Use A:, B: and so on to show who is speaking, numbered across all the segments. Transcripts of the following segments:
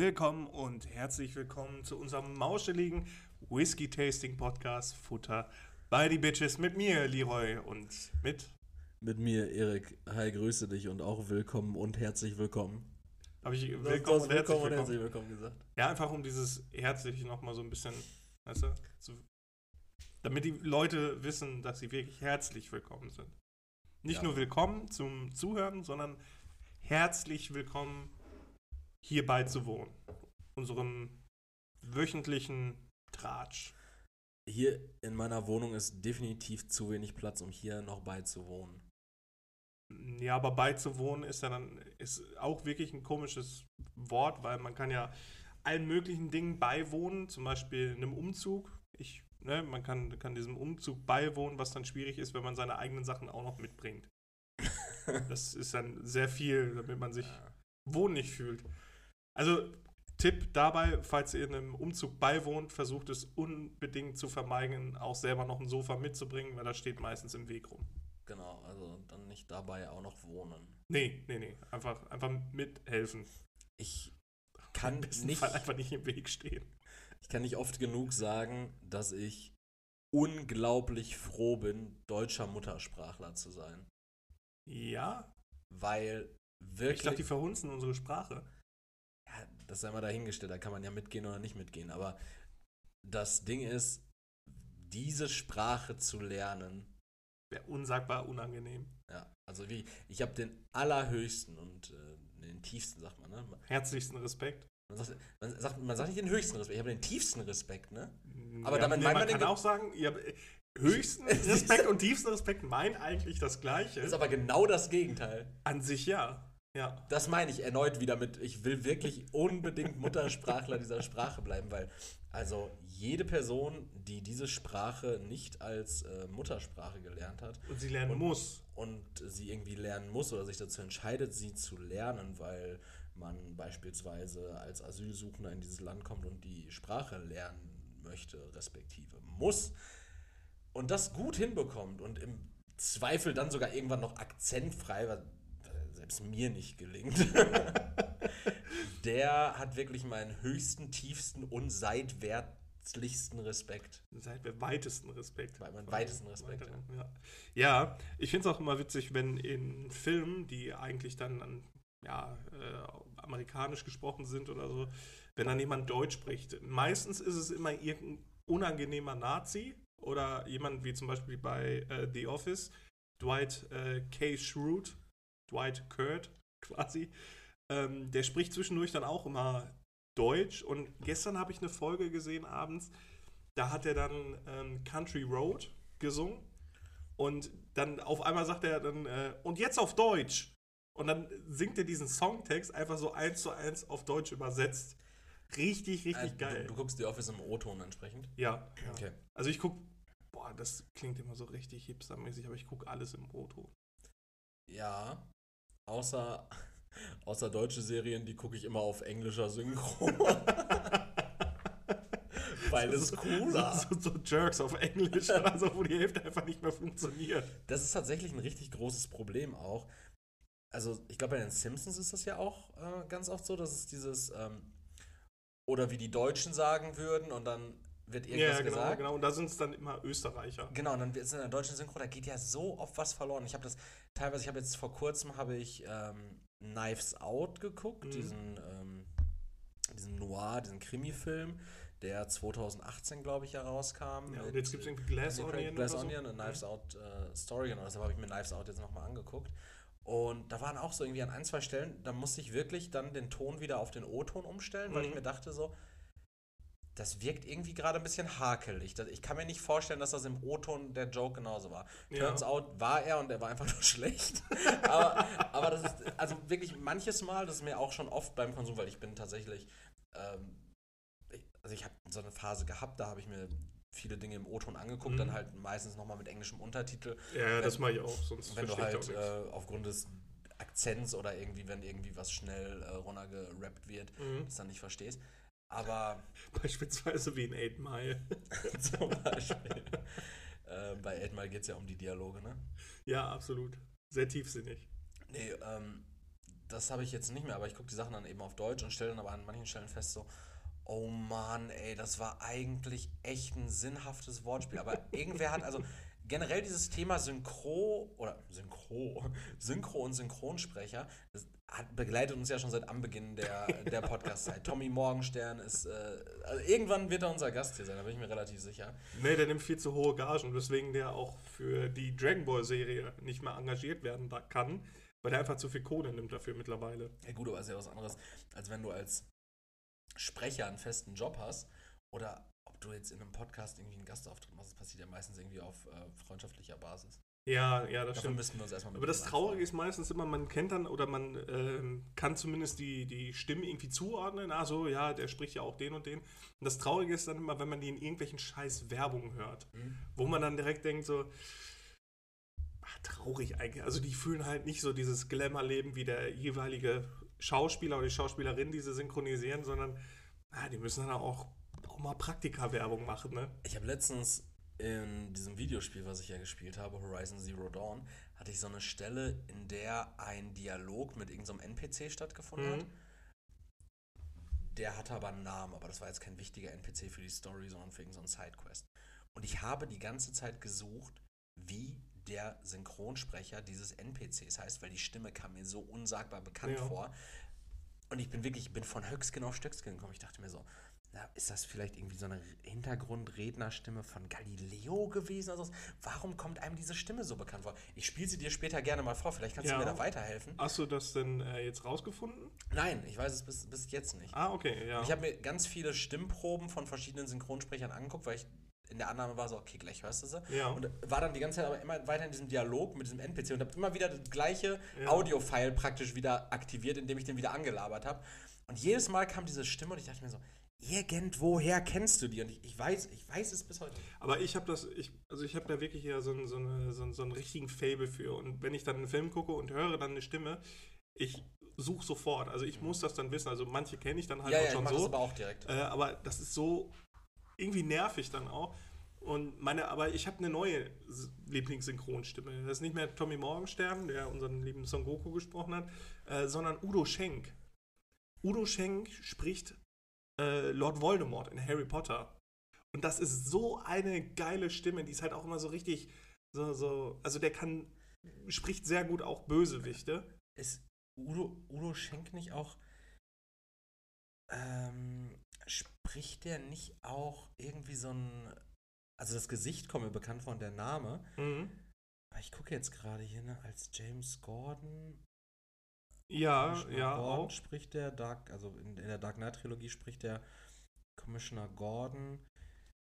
A: willkommen und herzlich willkommen zu unserem mauscheligen Whisky-Tasting-Podcast Futter bei die Bitches mit mir, Leroy, und mit.
B: Mit mir, Erik. Hi, grüße dich und auch willkommen und herzlich willkommen.
A: Habe ich willkommen,
B: hast
A: und herzlich willkommen.
B: herzlich willkommen gesagt.
A: Ja, einfach um dieses herzlich nochmal so ein bisschen, weißt du, zu, damit die Leute wissen, dass sie wirklich herzlich willkommen sind. Nicht
B: Ja.
A: nur willkommen zum Zuhören, sondern herzlich willkommen hier beizuwohnen. Unserem wöchentlichen Tratsch.
B: Hier in meiner Wohnung ist definitiv zu wenig Platz, um hier noch beizuwohnen.
A: Ja, aber beizuwohnen ist ja dann ist auch wirklich ein komisches Wort, weil man kann ja allen möglichen Dingen beiwohnen, zum Beispiel einem Umzug. Ich, ne, man kann, kann diesem Umzug beiwohnen, was dann schwierig ist, wenn man seine eigenen Sachen auch noch mitbringt. das ist dann sehr viel, damit man sich wohnlich fühlt. Also Tipp dabei, falls ihr einem Umzug beiwohnt, versucht es unbedingt zu vermeiden, auch selber noch ein Sofa mitzubringen, weil das steht meistens im Weg rum.
B: Genau, also dann nicht dabei auch noch wohnen.
A: Nee, nee, nee. Einfach, einfach mithelfen.
B: Ich kann
A: Im besten
B: nicht,
A: Fall einfach nicht im Weg stehen.
B: ich kann nicht oft genug sagen, dass ich unglaublich froh bin, deutscher Muttersprachler zu sein.
A: Ja,
B: Weil
A: ich
B: wirklich.
A: dachte, die verhunzen unsere Sprache.
B: Das ist ja immer dahingestellt, da kann man ja mitgehen oder nicht mitgehen. Aber das Ding ist, diese Sprache zu lernen,
A: Wäre unsagbar unangenehm.
B: ja, also wie, ich habe den allerhöchsten und äh, den tiefsten, sagt man, ne?
A: Herzlichsten Respekt.
B: Man sagt, man sagt, man sagt nicht den höchsten Respekt, ich habe den tiefsten Respekt, ne? Aber
A: ja,
B: damit
A: nee,
B: meint
A: man
B: man
A: kann auch sagen, ihr habt höchsten Respekt und tiefsten Respekt meint eigentlich das Gleiche.
B: Das ist aber genau das Gegenteil.
A: An sich ja. Ja.
B: Das meine ich erneut wieder mit, ich will wirklich unbedingt Muttersprachler dieser Sprache bleiben, weil also jede Person, die diese Sprache nicht als äh, Muttersprache gelernt hat,
A: Und sie lernen
B: Und-
A: muss.
B: und sie irgendwie lernen muss oder sich dazu entscheidet, sie zu lernen, weil man beispielsweise als Asylsuchender in dieses Land kommt und die Sprache lernen möchte, respektive muss, und das gut hinbekommt und im Zweifel dann sogar irgendwann noch akzentfrei, selbst mir nicht gelingt, der hat wirklich meinen höchsten, tiefsten und seitwärtslichsten Respekt.
A: Seit wir weitesten Respekt.
B: Bei meinem weitesten Respekt,
A: Weiteren, ja. ja, ich finde es auch immer witzig, wenn in Filmen, die eigentlich dann an, ja, äh, amerikanisch gesprochen sind oder so, wenn dann jemand Deutsch spricht. Meistens ist es immer irgendein unangenehmer Nazi oder jemand wie zum Beispiel bei äh, The Office, Dwight äh, K. Schrute, Dwight Kurt quasi. Ähm, der spricht zwischendurch dann auch immer Deutsch und gestern habe ich eine Folge gesehen abends, da hat er dann ähm, Country Road gesungen und dann auf einmal sagt er dann, äh, und jetzt auf Deutsch. Und dann singt er diesen Songtext einfach so eins zu eins auf Deutsch übersetzt. Richtig, richtig
B: Äh,
A: geil.
B: Du, du guckst die Office im O-Ton entsprechend.
A: ja, ja.
B: Okay.
A: Also ich gucke, boah, das klingt immer so richtig hipstermäßig, aber ich gucke alles im Auto.
B: Ja, außer, außer deutsche Serien, die gucke ich immer auf englischer Synchro. Weil es cooler.
A: So, so, so Jerks auf Englisch, also wo die Hälfte einfach nicht mehr funktioniert.
B: Das ist tatsächlich ein richtig großes Problem auch. Also, ich glaube, bei den Simpsons ist das ja auch äh, ganz oft so, dass es dieses, ähm, oder wie die Deutschen sagen würden, und dann wird irgendwas
A: Ja, genau,
B: gesagt.
A: genau. Und da sind es dann immer Österreicher.
B: Genau, und dann es in der deutschen Synchro, da geht ja so oft was verloren. Ich habe das teilweise, ich habe jetzt vor kurzem habe ich ähm, Knives Out geguckt,
A: Mhm.
B: diesen, ähm, diesen Noir, diesen Krimi-Film, der 2018, glaube ich, herauskam.
A: Ja, und jetzt gibt es irgendwie Glass Onion.
B: Glass
A: oder so.
B: Onion, eine Knives Out äh, Story, genau, deshalb habe ich mir Knives Out jetzt nochmal angeguckt. Und da waren auch so irgendwie an ein, zwei Stellen, da musste ich wirklich dann den Ton wieder auf den O-Ton umstellen, weil
A: Mhm.
B: ich mir dachte so, das wirkt irgendwie gerade ein bisschen hakelig. Ich kann mir nicht vorstellen, dass das im O-Ton der Joke genauso war.
A: Ja.
B: Turns out war er und er war einfach nur schlecht. aber, aber das ist, also wirklich manches Mal, das ist mir auch schon oft beim Konsum, weil ich bin tatsächlich, ähm, ich, also ich habe so eine Phase gehabt, da habe ich mir viele Dinge im O-Ton angeguckt,
A: Mhm.
B: dann halt meistens nochmal mit englischem Untertitel.
A: Ja, ja, das
B: Wenn-
A: mache ich auch, sonst
B: Wenn du halt äh, aufgrund des Akzents oder irgendwie, wenn irgendwie was schnell äh, runtergerappt wird,
A: Mhm.
B: das dann nicht verstehst. Aber
A: Beispielsweise wie in 8 Mile.
B: zum Beispiel. äh, bei Edmal geht es ja um die Dialoge, ne?
A: ja, absolut. Sehr tiefsinnig.
B: Nee, ähm, das habe ich jetzt nicht mehr, aber ich gucke die Sachen dann eben auf Deutsch und stelle dann aber an manchen Stellen fest, so, oh Mann, ey, das war eigentlich echt ein sinnhaftes Wortspiel. Aber irgendwer hat, also generell dieses Thema Synchro oder Synchro, Synchro und Synchronsprecher, das hat, begleitet uns ja schon seit Anbeginn der, der Podcast-Zeit. Tommy Morgenstern ist, äh, also irgendwann wird er unser Gast hier sein, da bin ich mir relativ sicher.
A: Nee, der nimmt viel zu hohe Gagen, weswegen der auch für die Dragon Ball Serie nicht mehr engagiert werden kann, weil der einfach zu viel Kohle nimmt dafür mittlerweile.
B: Ja gut, aber ist ja was anderes, als wenn du als Sprecher einen festen Job hast oder ob du jetzt in einem Podcast irgendwie einen Gastauftritt machst. Das passiert ja meistens irgendwie auf äh, freundschaftlicher Basis.
A: Ja, ja, das
B: Dafür
A: stimmt.
B: müssten wir uns erstmal mit
A: Aber das Traurige ist meistens immer, man kennt dann oder man ähm, kann zumindest die, die Stimmen irgendwie zuordnen. Also, ja, der spricht ja auch den und den. Und das Traurige ist dann immer, wenn man die in irgendwelchen scheiß Werbungen hört,
B: Mhm.
A: wo man dann direkt denkt so, ach, traurig eigentlich. Also die fühlen halt nicht so dieses Glamour-Leben wie der jeweilige Schauspieler oder die Schauspielerin, die sie synchronisieren, sondern ah, die müssen dann auch, auch mal Praktika-Werbung machen, ne?
B: Ich habe letztens in diesem Videospiel, was ich ja gespielt habe, Horizon Zero Dawn, hatte ich so eine Stelle, in der ein Dialog mit irgendeinem NPC stattgefunden hat.
A: Mhm.
B: Der hatte aber einen Namen, aber das war jetzt kein wichtiger NPC für die Story, sondern für irgendeinen Sidequest. Und ich habe die ganze Zeit gesucht, wie der Synchronsprecher dieses NPCs heißt, weil die Stimme kam mir so unsagbar bekannt
A: Ja.
B: vor. Und ich bin wirklich, ich bin von Höckskin auf Stöckskin gekommen. Ich dachte mir so, ist das vielleicht irgendwie so eine Hintergrundrednerstimme von Galileo gewesen? Also, warum kommt einem diese Stimme so bekannt vor? Ich spiele sie dir später gerne mal vor, vielleicht kannst
A: Ja.
B: du mir da weiterhelfen.
A: Hast du das denn äh, jetzt rausgefunden?
B: Nein, ich weiß es bis, bis jetzt nicht.
A: Ah, okay, ja.
B: Ich habe mir ganz viele Stimmproben von verschiedenen Synchronsprechern angeguckt, weil ich in der Annahme war so, okay, gleich hörst du sie.
A: Ja.
B: Und war dann die ganze Zeit aber immer weiter in diesem Dialog mit diesem NPC und habe immer wieder das gleiche
A: Ja.
B: Audio-File praktisch wieder aktiviert, indem ich den wieder angelabert habe. Und jedes Mal kam diese Stimme und ich dachte mir so, irgendwoher kennst du die? Und ich, ich weiß, ich weiß es bis heute.
A: Aber ich habe das, ich, also ich habe da wirklich ja so, einen- so, eine, so, so einen richtigen Fable für. Und wenn ich dann einen Film gucke und höre dann eine Stimme, ich suche sofort. Also ich muss das dann wissen. Also manche kenne ich dann halt
B: ja,
A: auch
B: ja, ich
A: schon
B: das
A: so.
B: aber auch direkt.
A: Äh, aber das ist so irgendwie nervig dann auch. Und meine, aber ich habe eine neue Lieblingssynchronstimme. Das ist nicht mehr Tommy Morgenstern, der unseren lieben Son Goku gesprochen hat, äh, sondern Udo Schenk. Udo Schenk spricht äh, Lord Voldemort in Harry Potter. Und das ist so eine geile Stimme, die ist halt auch immer so richtig, so, so, also der kann, spricht sehr gut auch Bösewichte.
B: Ist Udo, Udo Schenk nicht auch. Ähm, spricht der nicht auch irgendwie so ein. Also das Gesicht kommt mir bekannt vor und der Name.
A: Mhm.
B: Aber ich gucke jetzt gerade hier, ne, als James Gordon.
A: Ja,
B: Commissioner
A: ja,
B: Gordon
A: auch.
B: spricht der Dark, also in, in der Dark Knight Trilogie spricht der Commissioner Gordon.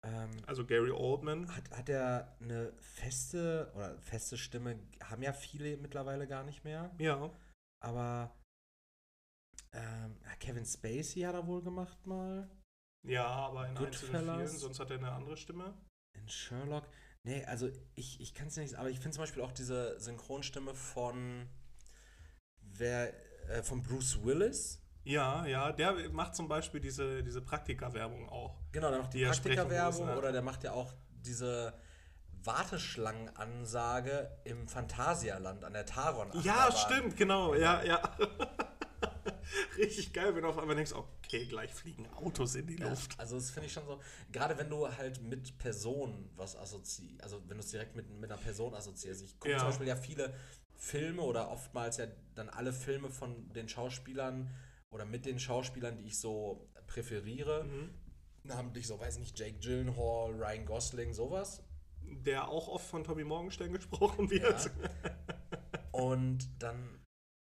B: Ähm,
A: Also Gary Oldman.
B: hat, hat er eine feste oder feste Stimme, haben ja viele mittlerweile gar nicht mehr.
A: Ja.
B: Aber ähm, ja, Kevin Spacey hat er wohl gemacht mal.
A: Ja, aber in einzelnen vielen, sonst hat er eine andere Stimme.
B: In Sherlock. Nee, also ich, ich kann es nicht, aber ich finde zum Beispiel auch diese Synchronstimme von wer, äh, von Bruce Willis.
A: Ja, ja, der macht zum Beispiel diese, diese Praktika-Werbung auch.
B: Genau, der macht die
A: er
B: Praktika-Werbung
A: ja.
B: oder der macht ja auch diese Warteschlangenansage im Phantasialand an der Taron.
A: Ja, stimmt, genau, ja, ja. Richtig geil, wenn du auf einmal denkst, okay, gleich fliegen Autos in die
B: Ja,
A: Luft.
B: also das finde ich schon so, gerade wenn du halt mit Personen was assoziierst, also wenn du es direkt mit, mit einer Person assoziierst. Ich gucke
A: Ja.
B: zum Beispiel ja viele Filme oder oftmals ja dann alle Filme von den Schauspielern oder mit den Schauspielern, die ich so präferiere.
A: Mhm.
B: Namentlich so, weiß nicht, Jake Gyllenhaal, Ryan Gosling, sowas.
A: Der auch oft von Tommy Morgenstern gesprochen wird.
B: Und dann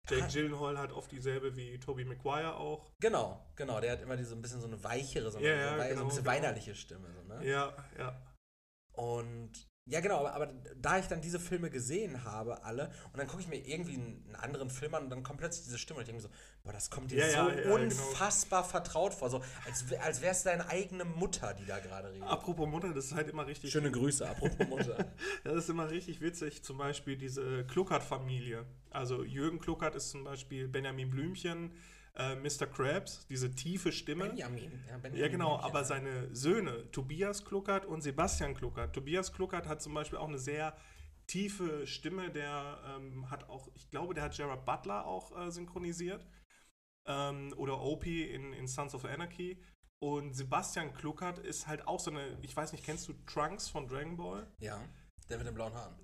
A: Jake Gyllenhaal hat oft dieselbe wie Tobey Maguire auch.
B: Genau, genau. Der hat immer diese ein bisschen so eine weichere, so eine,
A: Ja, ja,
B: so, wei- so
A: genau,
B: ein bisschen
A: genau.
B: weinerliche Stimme. So, ne?
A: Ja, ja.
B: Und ja, genau, aber, aber da ich dann diese Filme gesehen habe, alle, und dann gucke ich mir irgendwie einen, anderen Film an und dann kommt plötzlich diese Stimme und ich denke mir so, boah, das kommt dir
A: Ja,
B: so
A: ja, ja, genau.
B: unfassbar vertraut vor. So, als, als wäre es deine eigene Mutter, die da gerade redet.
A: Apropos Mutter, das ist halt immer richtig.
B: Schöne Grüße, apropos Mutter.
A: Das ist immer richtig witzig. Zum Beispiel diese Kluckert-Familie. Also Jürgen Kluckert ist zum Beispiel Benjamin Blümchen, äh, Mr. Krabs, diese tiefe Stimme.
B: Benjamin. Ja, Benjamin
A: Ja, genau, aber seine Söhne, Tobias Kluckert und Sebastian Kluckert. Tobias Kluckert hat zum Beispiel auch eine sehr tiefe Stimme, der ähm, hat auch, ich glaube, der hat Gerard Butler auch äh, synchronisiert. Ähm, oder Opie in, in Sons of Anarchy. Und Sebastian Kluckert ist halt auch so eine, ich weiß nicht, kennst du Trunks von Dragon Ball?
B: Ja, der mit den blauen Haaren.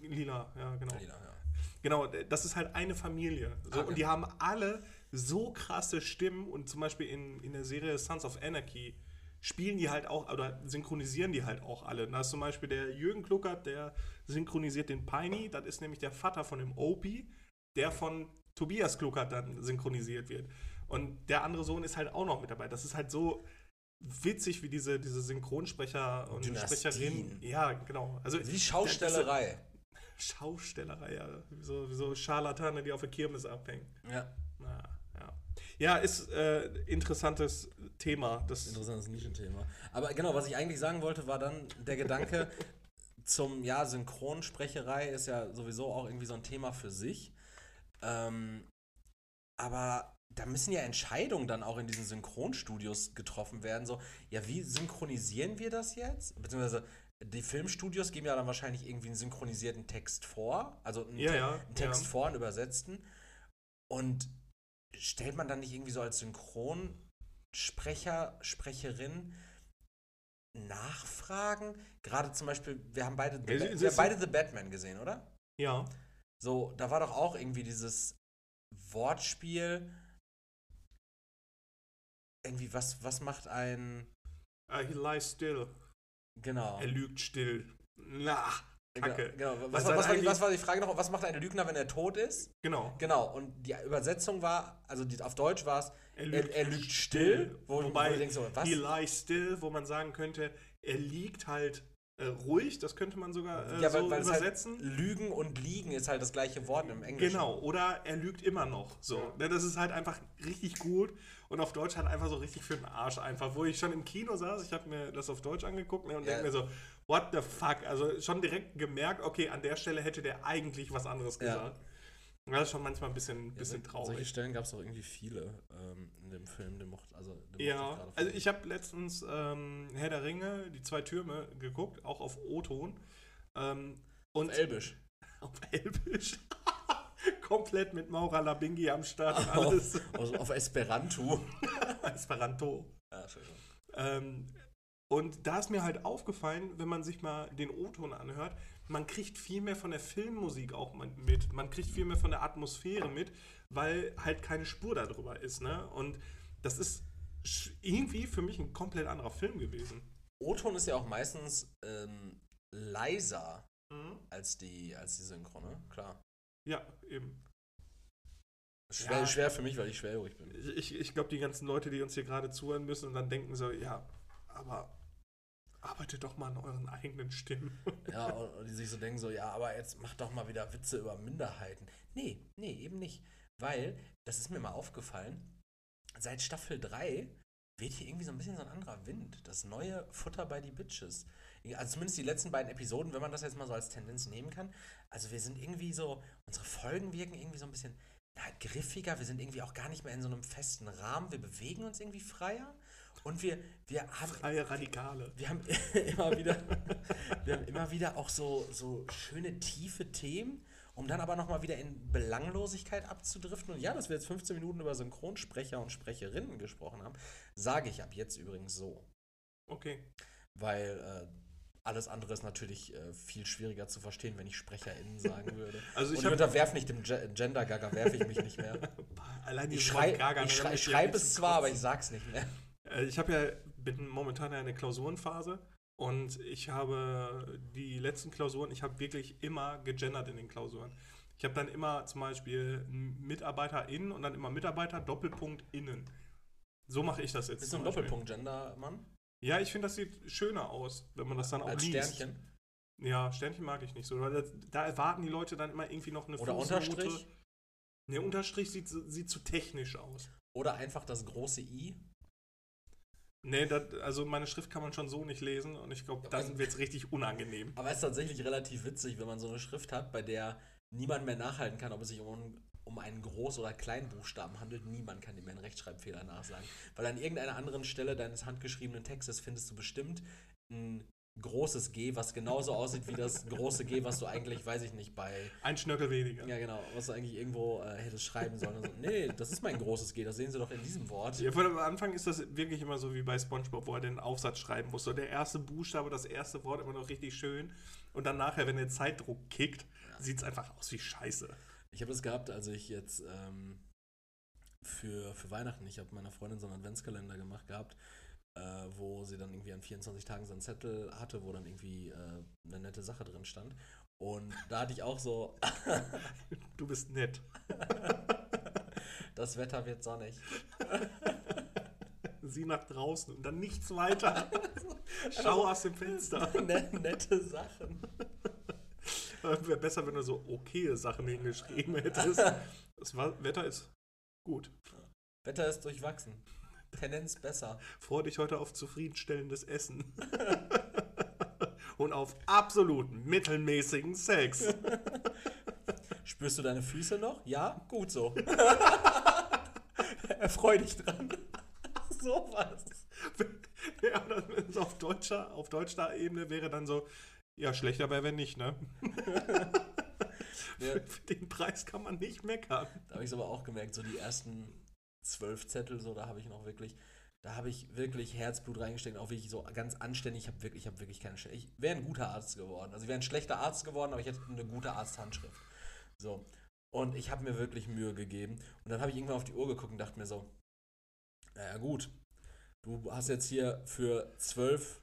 A: Lila, ja, genau.
B: Lila, ja.
A: Genau, das ist halt eine Familie. So,
B: Ah, okay.
A: Und die haben alle so krasse Stimmen und zum Beispiel in, in der Serie Sons of Anarchy spielen die halt auch oder synchronisieren die halt auch alle. Da ist zum Beispiel der Jürgen Kluckert, der synchronisiert den Piney, das ist nämlich der Vater von dem Opie, der von Tobias Kluckert dann synchronisiert wird. Und der andere Sohn ist halt auch noch mit dabei. Das ist halt so witzig, wie diese, diese Synchronsprecher und
B: Dynastien.
A: Sprecherinnen. Ja, genau. Also
B: Wie Schaustellerei.
A: Schaustellerei, ja. So, wie so Scharlatane, die auf der Kirmes abhängen.
B: Ja,
A: Na, ja. ist äh, interessantes Thema. Das,
B: interessantes Nischenthema. Aber genau, was ich eigentlich sagen wollte, war dann der Gedanke zum, ja, Synchronsprecherei ist ja sowieso auch irgendwie so ein Thema für sich. Ähm, aber da müssen ja Entscheidungen dann auch in diesen Synchronstudios getroffen werden. So, ja, wie synchronisieren wir das jetzt? Beziehungsweise die Filmstudios geben ja dann wahrscheinlich irgendwie einen synchronisierten Text vor, also einen,
A: Ja,
B: Te-
A: ja,
B: einen Text
A: ja.
B: vor, einen übersetzten. Und stellt man dann nicht irgendwie so als Synchronsprecher, Sprecherin nachfragen? Gerade zum Beispiel, wir haben beide The, haben
A: sie-
B: beide The Batman gesehen, oder?
A: ja.
B: So, da war doch auch irgendwie dieses Wortspiel. Irgendwie, was, was macht ein.
A: Uh, he lies still.
B: Genau.
A: Er lügt still. Na, Kacke.
B: Genau, genau. Was, war, was, war die, was war die Frage noch? Was macht ein Lügner, wenn er tot ist?
A: Genau.
B: Genau, und die Übersetzung war, also die, auf Deutsch war es,
A: Er
B: er,
A: lügt
B: er lügt still, wo,
A: Wobei,
B: wo du denkst, so, was?
A: he lies still, wo man sagen könnte, er liegt halt äh, ruhig, das könnte man sogar äh,
B: ja, weil,
A: so
B: weil es
A: übersetzen.
B: halt Lügen und Liegen ist halt das gleiche Wort im Englischen.
A: Genau, oder er lügt immer noch. So. Ne, Das ist halt einfach richtig gut. Und auf Deutsch halt einfach so richtig für den Arsch einfach. Wo ich schon im Kino saß, ich habe mir das auf Deutsch angeguckt ne, und
B: Ja.
A: denke mir so, what the fuck? Also schon direkt gemerkt, okay, an der Stelle hätte der eigentlich was anderes
B: Ja.
A: gesagt. Und das ist schon manchmal ein bisschen, bisschen
B: Ja, Solche
A: traurig.
B: Stellen gab es auch irgendwie viele ähm, in dem Film, den mochte, also, den
A: Ja, also
B: voll.
A: ich habe letztens ähm, Herr der Ringe, die zwei Türme geguckt, auch auf O-Ton. Ähm, und
B: Auf Elbisch.
A: auf Elbisch. Komplett mit Maura Labingi am Start und
B: Auf,
A: alles.
B: auf, auf Esperanto.
A: Esperanto.
B: Ja, Entschuldigung.
A: Ähm, und da ist mir halt aufgefallen, wenn man sich mal den O-Ton anhört, man kriegt viel mehr von der Filmmusik auch mit. Man kriegt viel mehr von der Atmosphäre mit, weil halt keine Spur darüber ist. Ne? Und das ist irgendwie für mich ein komplett anderer Film gewesen.
B: O-Ton ist ja auch meistens ähm, leiser als die, als die Synchro, ne? Klar.
A: Ja, eben.
B: Schwer,
A: Ja.
B: schwer für mich, weil ich schwerhörig bin.
A: Ich, ich glaube, die ganzen Leute, die uns hier gerade zuhören müssen und dann denken so, ja, aber arbeitet doch mal an euren eigenen Stimmen.
B: Ja, und, die sich so denken so, ja, aber jetzt mach doch mal wieder Witze über Minderheiten. Nee, nee, eben nicht. Weil, das ist mir mal aufgefallen, seit Staffel 3 weht hier irgendwie so ein bisschen so ein anderer Wind. Das neue Futter bei die Bitches. Also zumindest die letzten beiden Episoden, wenn man das jetzt mal so als Tendenz nehmen kann. Also wir sind irgendwie so, unsere Folgen wirken irgendwie so ein bisschen na, griffiger. Wir sind irgendwie auch gar nicht mehr in so einem festen Rahmen. Wir bewegen uns irgendwie freier. Und wir, wir haben
A: Freie Radikale.
B: wir haben immer wieder, wir haben immer wieder auch so, so schöne tiefe Themen, um dann aber nochmal wieder in Belanglosigkeit abzudriften. Und ja, dass wir jetzt 15 Minuten über Synchronsprecher und Sprecherinnen gesprochen haben, sage ich ab jetzt übrigens so.
A: Okay.
B: Weil äh, alles andere ist natürlich äh, viel schwieriger zu verstehen, wenn ich SprecherInnen sagen würde.
A: Also ich
B: und unterwerfe nicht dem Ge Gender-Gaga, werfe ich mich nicht mehr.
A: Allein
B: Ich schrei- ich schrei- ich schreibe es zwar, aber ich sag's nicht mehr.
A: Äh, Ich habe ja, bin momentan in einer Klausurenphase und ich habe die letzten Klausuren, ich habe wirklich immer gegendert in den Klausuren. Ich habe dann immer zum Beispiel MitarbeiterInnen und dann immer Mitarbeiter, Doppelpunkt innen. So mache ich das jetzt.
B: Bist du ein. Doppelpunkt-Gender-Mann?
A: Ja, ich finde, das sieht schöner aus, wenn man das dann auch
B: Als
A: liest.
B: Sternchen?
A: Ja, Sternchen mag ich nicht so, weil das, da erwarten die Leute dann immer irgendwie noch eine
B: Oder
A: Fußnote.
B: Unterstrich?
A: Ne, Unterstrich sieht, sieht zu technisch aus.
B: Oder einfach das große I?
A: Nee, das, also meine Schrift kann man schon so nicht lesen und ich glaube, da
B: also-
A: sind wir jetzt richtig unangenehm.
B: Aber es ist tatsächlich relativ witzig, wenn man so eine Schrift hat, bei der niemand mehr nachhalten kann, ob es sich um, um einen Groß- oder Kleinbuchstaben handelt. Niemand kann dir mehr einen Rechtschreibfehler nachsagen. Weil an irgendeiner anderen Stelle deines handgeschriebenen Textes findest du bestimmt ein großes G, was genauso aussieht wie das große G, was du eigentlich, weiß ich nicht, bei.
A: Ein Schnörkel weniger.
B: Ja, genau, was du eigentlich irgendwo äh, hättest schreiben sollen. So, nee, das ist mein großes G, das sehen sie doch in diesem Wort.
A: Ja, von am Anfang ist das wirklich immer so wie bei Spongebob, wo er den Aufsatz schreiben muss. So der erste Buchstabe, das erste Wort immer noch richtig schön. Und dann nachher, wenn der Zeitdruck kickt, ja. sieht es einfach aus wie Scheiße.
B: Ich habe das gehabt, als ich jetzt ähm, für, für Weihnachten, ich habe meiner Freundin so einen Adventskalender gemacht gehabt äh, wo sie dann irgendwie an 24 Tagen so einen Zettel hatte, wo dann irgendwie äh, eine nette Sache drin stand. Und da hatte ich auch so.
A: du bist nett.
B: das Wetter wird sonnig.
A: Sieh nach draußen und dann nichts weiter. Schau aus dem Fenster.
B: Net, nette Sachen.
A: Wäre besser, wenn du so okay Sachen hingeschrieben hättest. Das Wetter ist gut.
B: Wetter ist durchwachsen. Tendenz besser.
A: Freue dich heute auf zufriedenstellendes Essen. Und auf absoluten mittelmäßigen Sex.
B: Spürst du deine Füße noch? Ja? Gut so. Erfreu dich dran.
A: so was. Ja, so auf deutscher, auf deutscher Ebene wäre dann so, ja, schlechter wäre wenn nicht, ne? Ja. Für den Preis kann man nicht meckern.
B: Da habe ich es aber auch gemerkt, so die ersten zwölf Zettel, so, da habe ich noch wirklich, da habe ich wirklich Herzblut reingesteckt, auch wirklich so ganz anständig. Ich habe wirklich, ich habe wirklich keine. Ich wäre ein guter Arzt geworden. Also ich wäre ein schlechter Arzt geworden, aber ich hätte eine gute Arzthandschrift. So. Und ich habe mir wirklich Mühe gegeben. Und dann habe ich irgendwann auf die Uhr geguckt und dachte mir so, naja gut, du hast jetzt hier für zwölf,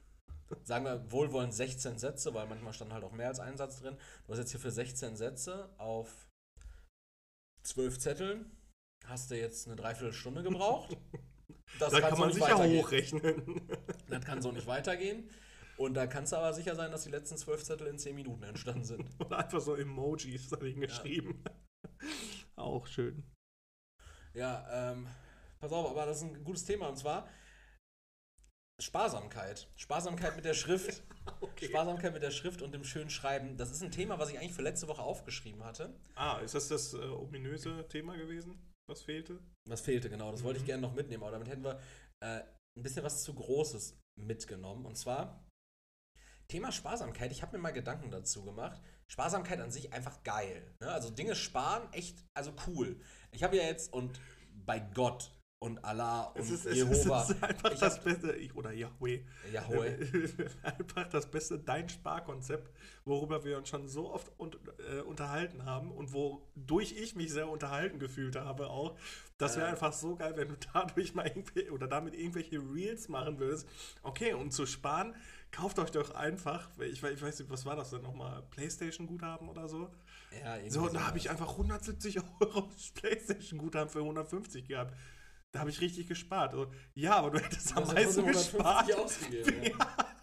B: sagen wir wohlwollend 16 Sätze, weil manchmal stand halt auch mehr als ein Satz drin. Du hast jetzt hier für 16 Sätze auf zwölf Zetteln hast du jetzt eine Dreiviertelstunde gebraucht.
A: Das da kann man so sicher hochrechnen.
B: Das kann so nicht weitergehen. Und da kannst du aber sicher sein, dass die letzten zwölf Zettel in zehn Minuten entstanden sind.
A: Oder einfach so Emojis dahin geschrieben. Ja. Auch schön.
B: Ja, ähm, pass auf, aber das ist ein gutes Thema und zwar Sparsamkeit. Sparsamkeit mit der Schrift. okay. Sparsamkeit mit der Schrift und dem schönen Schreiben. Das ist ein Thema, was ich eigentlich für letzte Woche aufgeschrieben hatte.
A: Ah, ist das das äh, ominöse Thema gewesen? Was fehlte?
B: Was fehlte, genau. Das mhm. wollte ich mhm. gerne noch mitnehmen. Aber damit hätten wir äh, ein bisschen was zu Großes mitgenommen. Und zwar Thema Sparsamkeit. Ich habe mir mal Gedanken dazu gemacht. Sparsamkeit an sich einfach geil. Ne? Also Dinge sparen, echt, also cool. Ich habe ja jetzt, und bei Gott, und Allah und es ist, Jehova.
A: Es ist einfach ich das Beste, oder Yahweh. Yahweh. einfach das Beste, dein Sparkonzept, worüber wir uns schon so oft un äh, unterhalten haben und wodurch ich mich sehr unterhalten gefühlt habe auch. Das wäre äh. einfach so geil, wenn du dadurch mal irgendwie oder damit irgendwelche Reels machen würdest. Okay, um zu sparen, kauft euch doch einfach, ich, ich weiß nicht, was war das denn nochmal, Playstation-Guthaben oder so? Ja, irgendwie. So, da habe ich einfach 170 Euro Playstation-Guthaben für 150 gehabt. Da habe ich richtig gespart. Also, ja, aber du hättest am meisten gespart. Ausgegeben, ja.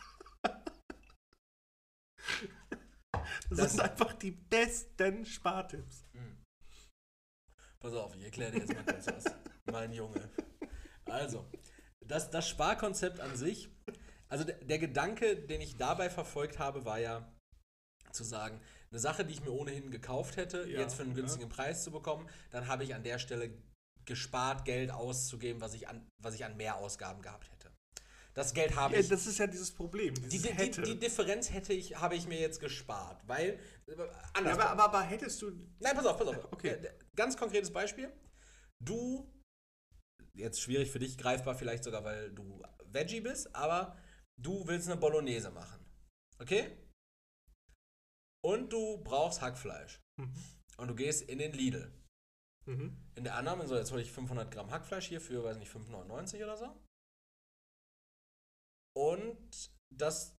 A: Das, das, sind einfach die besten Spartipps. Mhm.
B: Pass auf, ich erkläre dir jetzt mal kurz was. mein Junge. Also, das, das Sparkonzept an sich, also der, der Gedanke, den ich dabei verfolgt habe, war ja zu sagen, eine Sache, die ich mir ohnehin gekauft hätte, ja, jetzt für einen günstigen ja. Preis zu bekommen, dann habe ich an der Stelle gespart, Geld auszugeben, was ich an, was ich an Mehrausgaben gehabt hätte. Das Geld habe
A: ja,
B: ich.
A: Das ist ja dieses Problem.
B: Die, die, die, die, Differenz hätte ich, habe ich mir jetzt gespart, weil.
A: Äh, anders. Ja, aber, aber, aber, hättest du.
B: Nein, pass auf, pass auf. Okay. Äh, ganz konkretes Beispiel. Du, jetzt schwierig für dich, greifbar vielleicht sogar, weil du Veggie bist, aber du willst eine Bolognese machen. Okay? Und du brauchst Hackfleisch. Mhm. Und du gehst in den Lidl. Mhm. In der Annahme, so jetzt hole ich 500 Gramm Hackfleisch hier für, weiß nicht, 5,99 oder so. Und das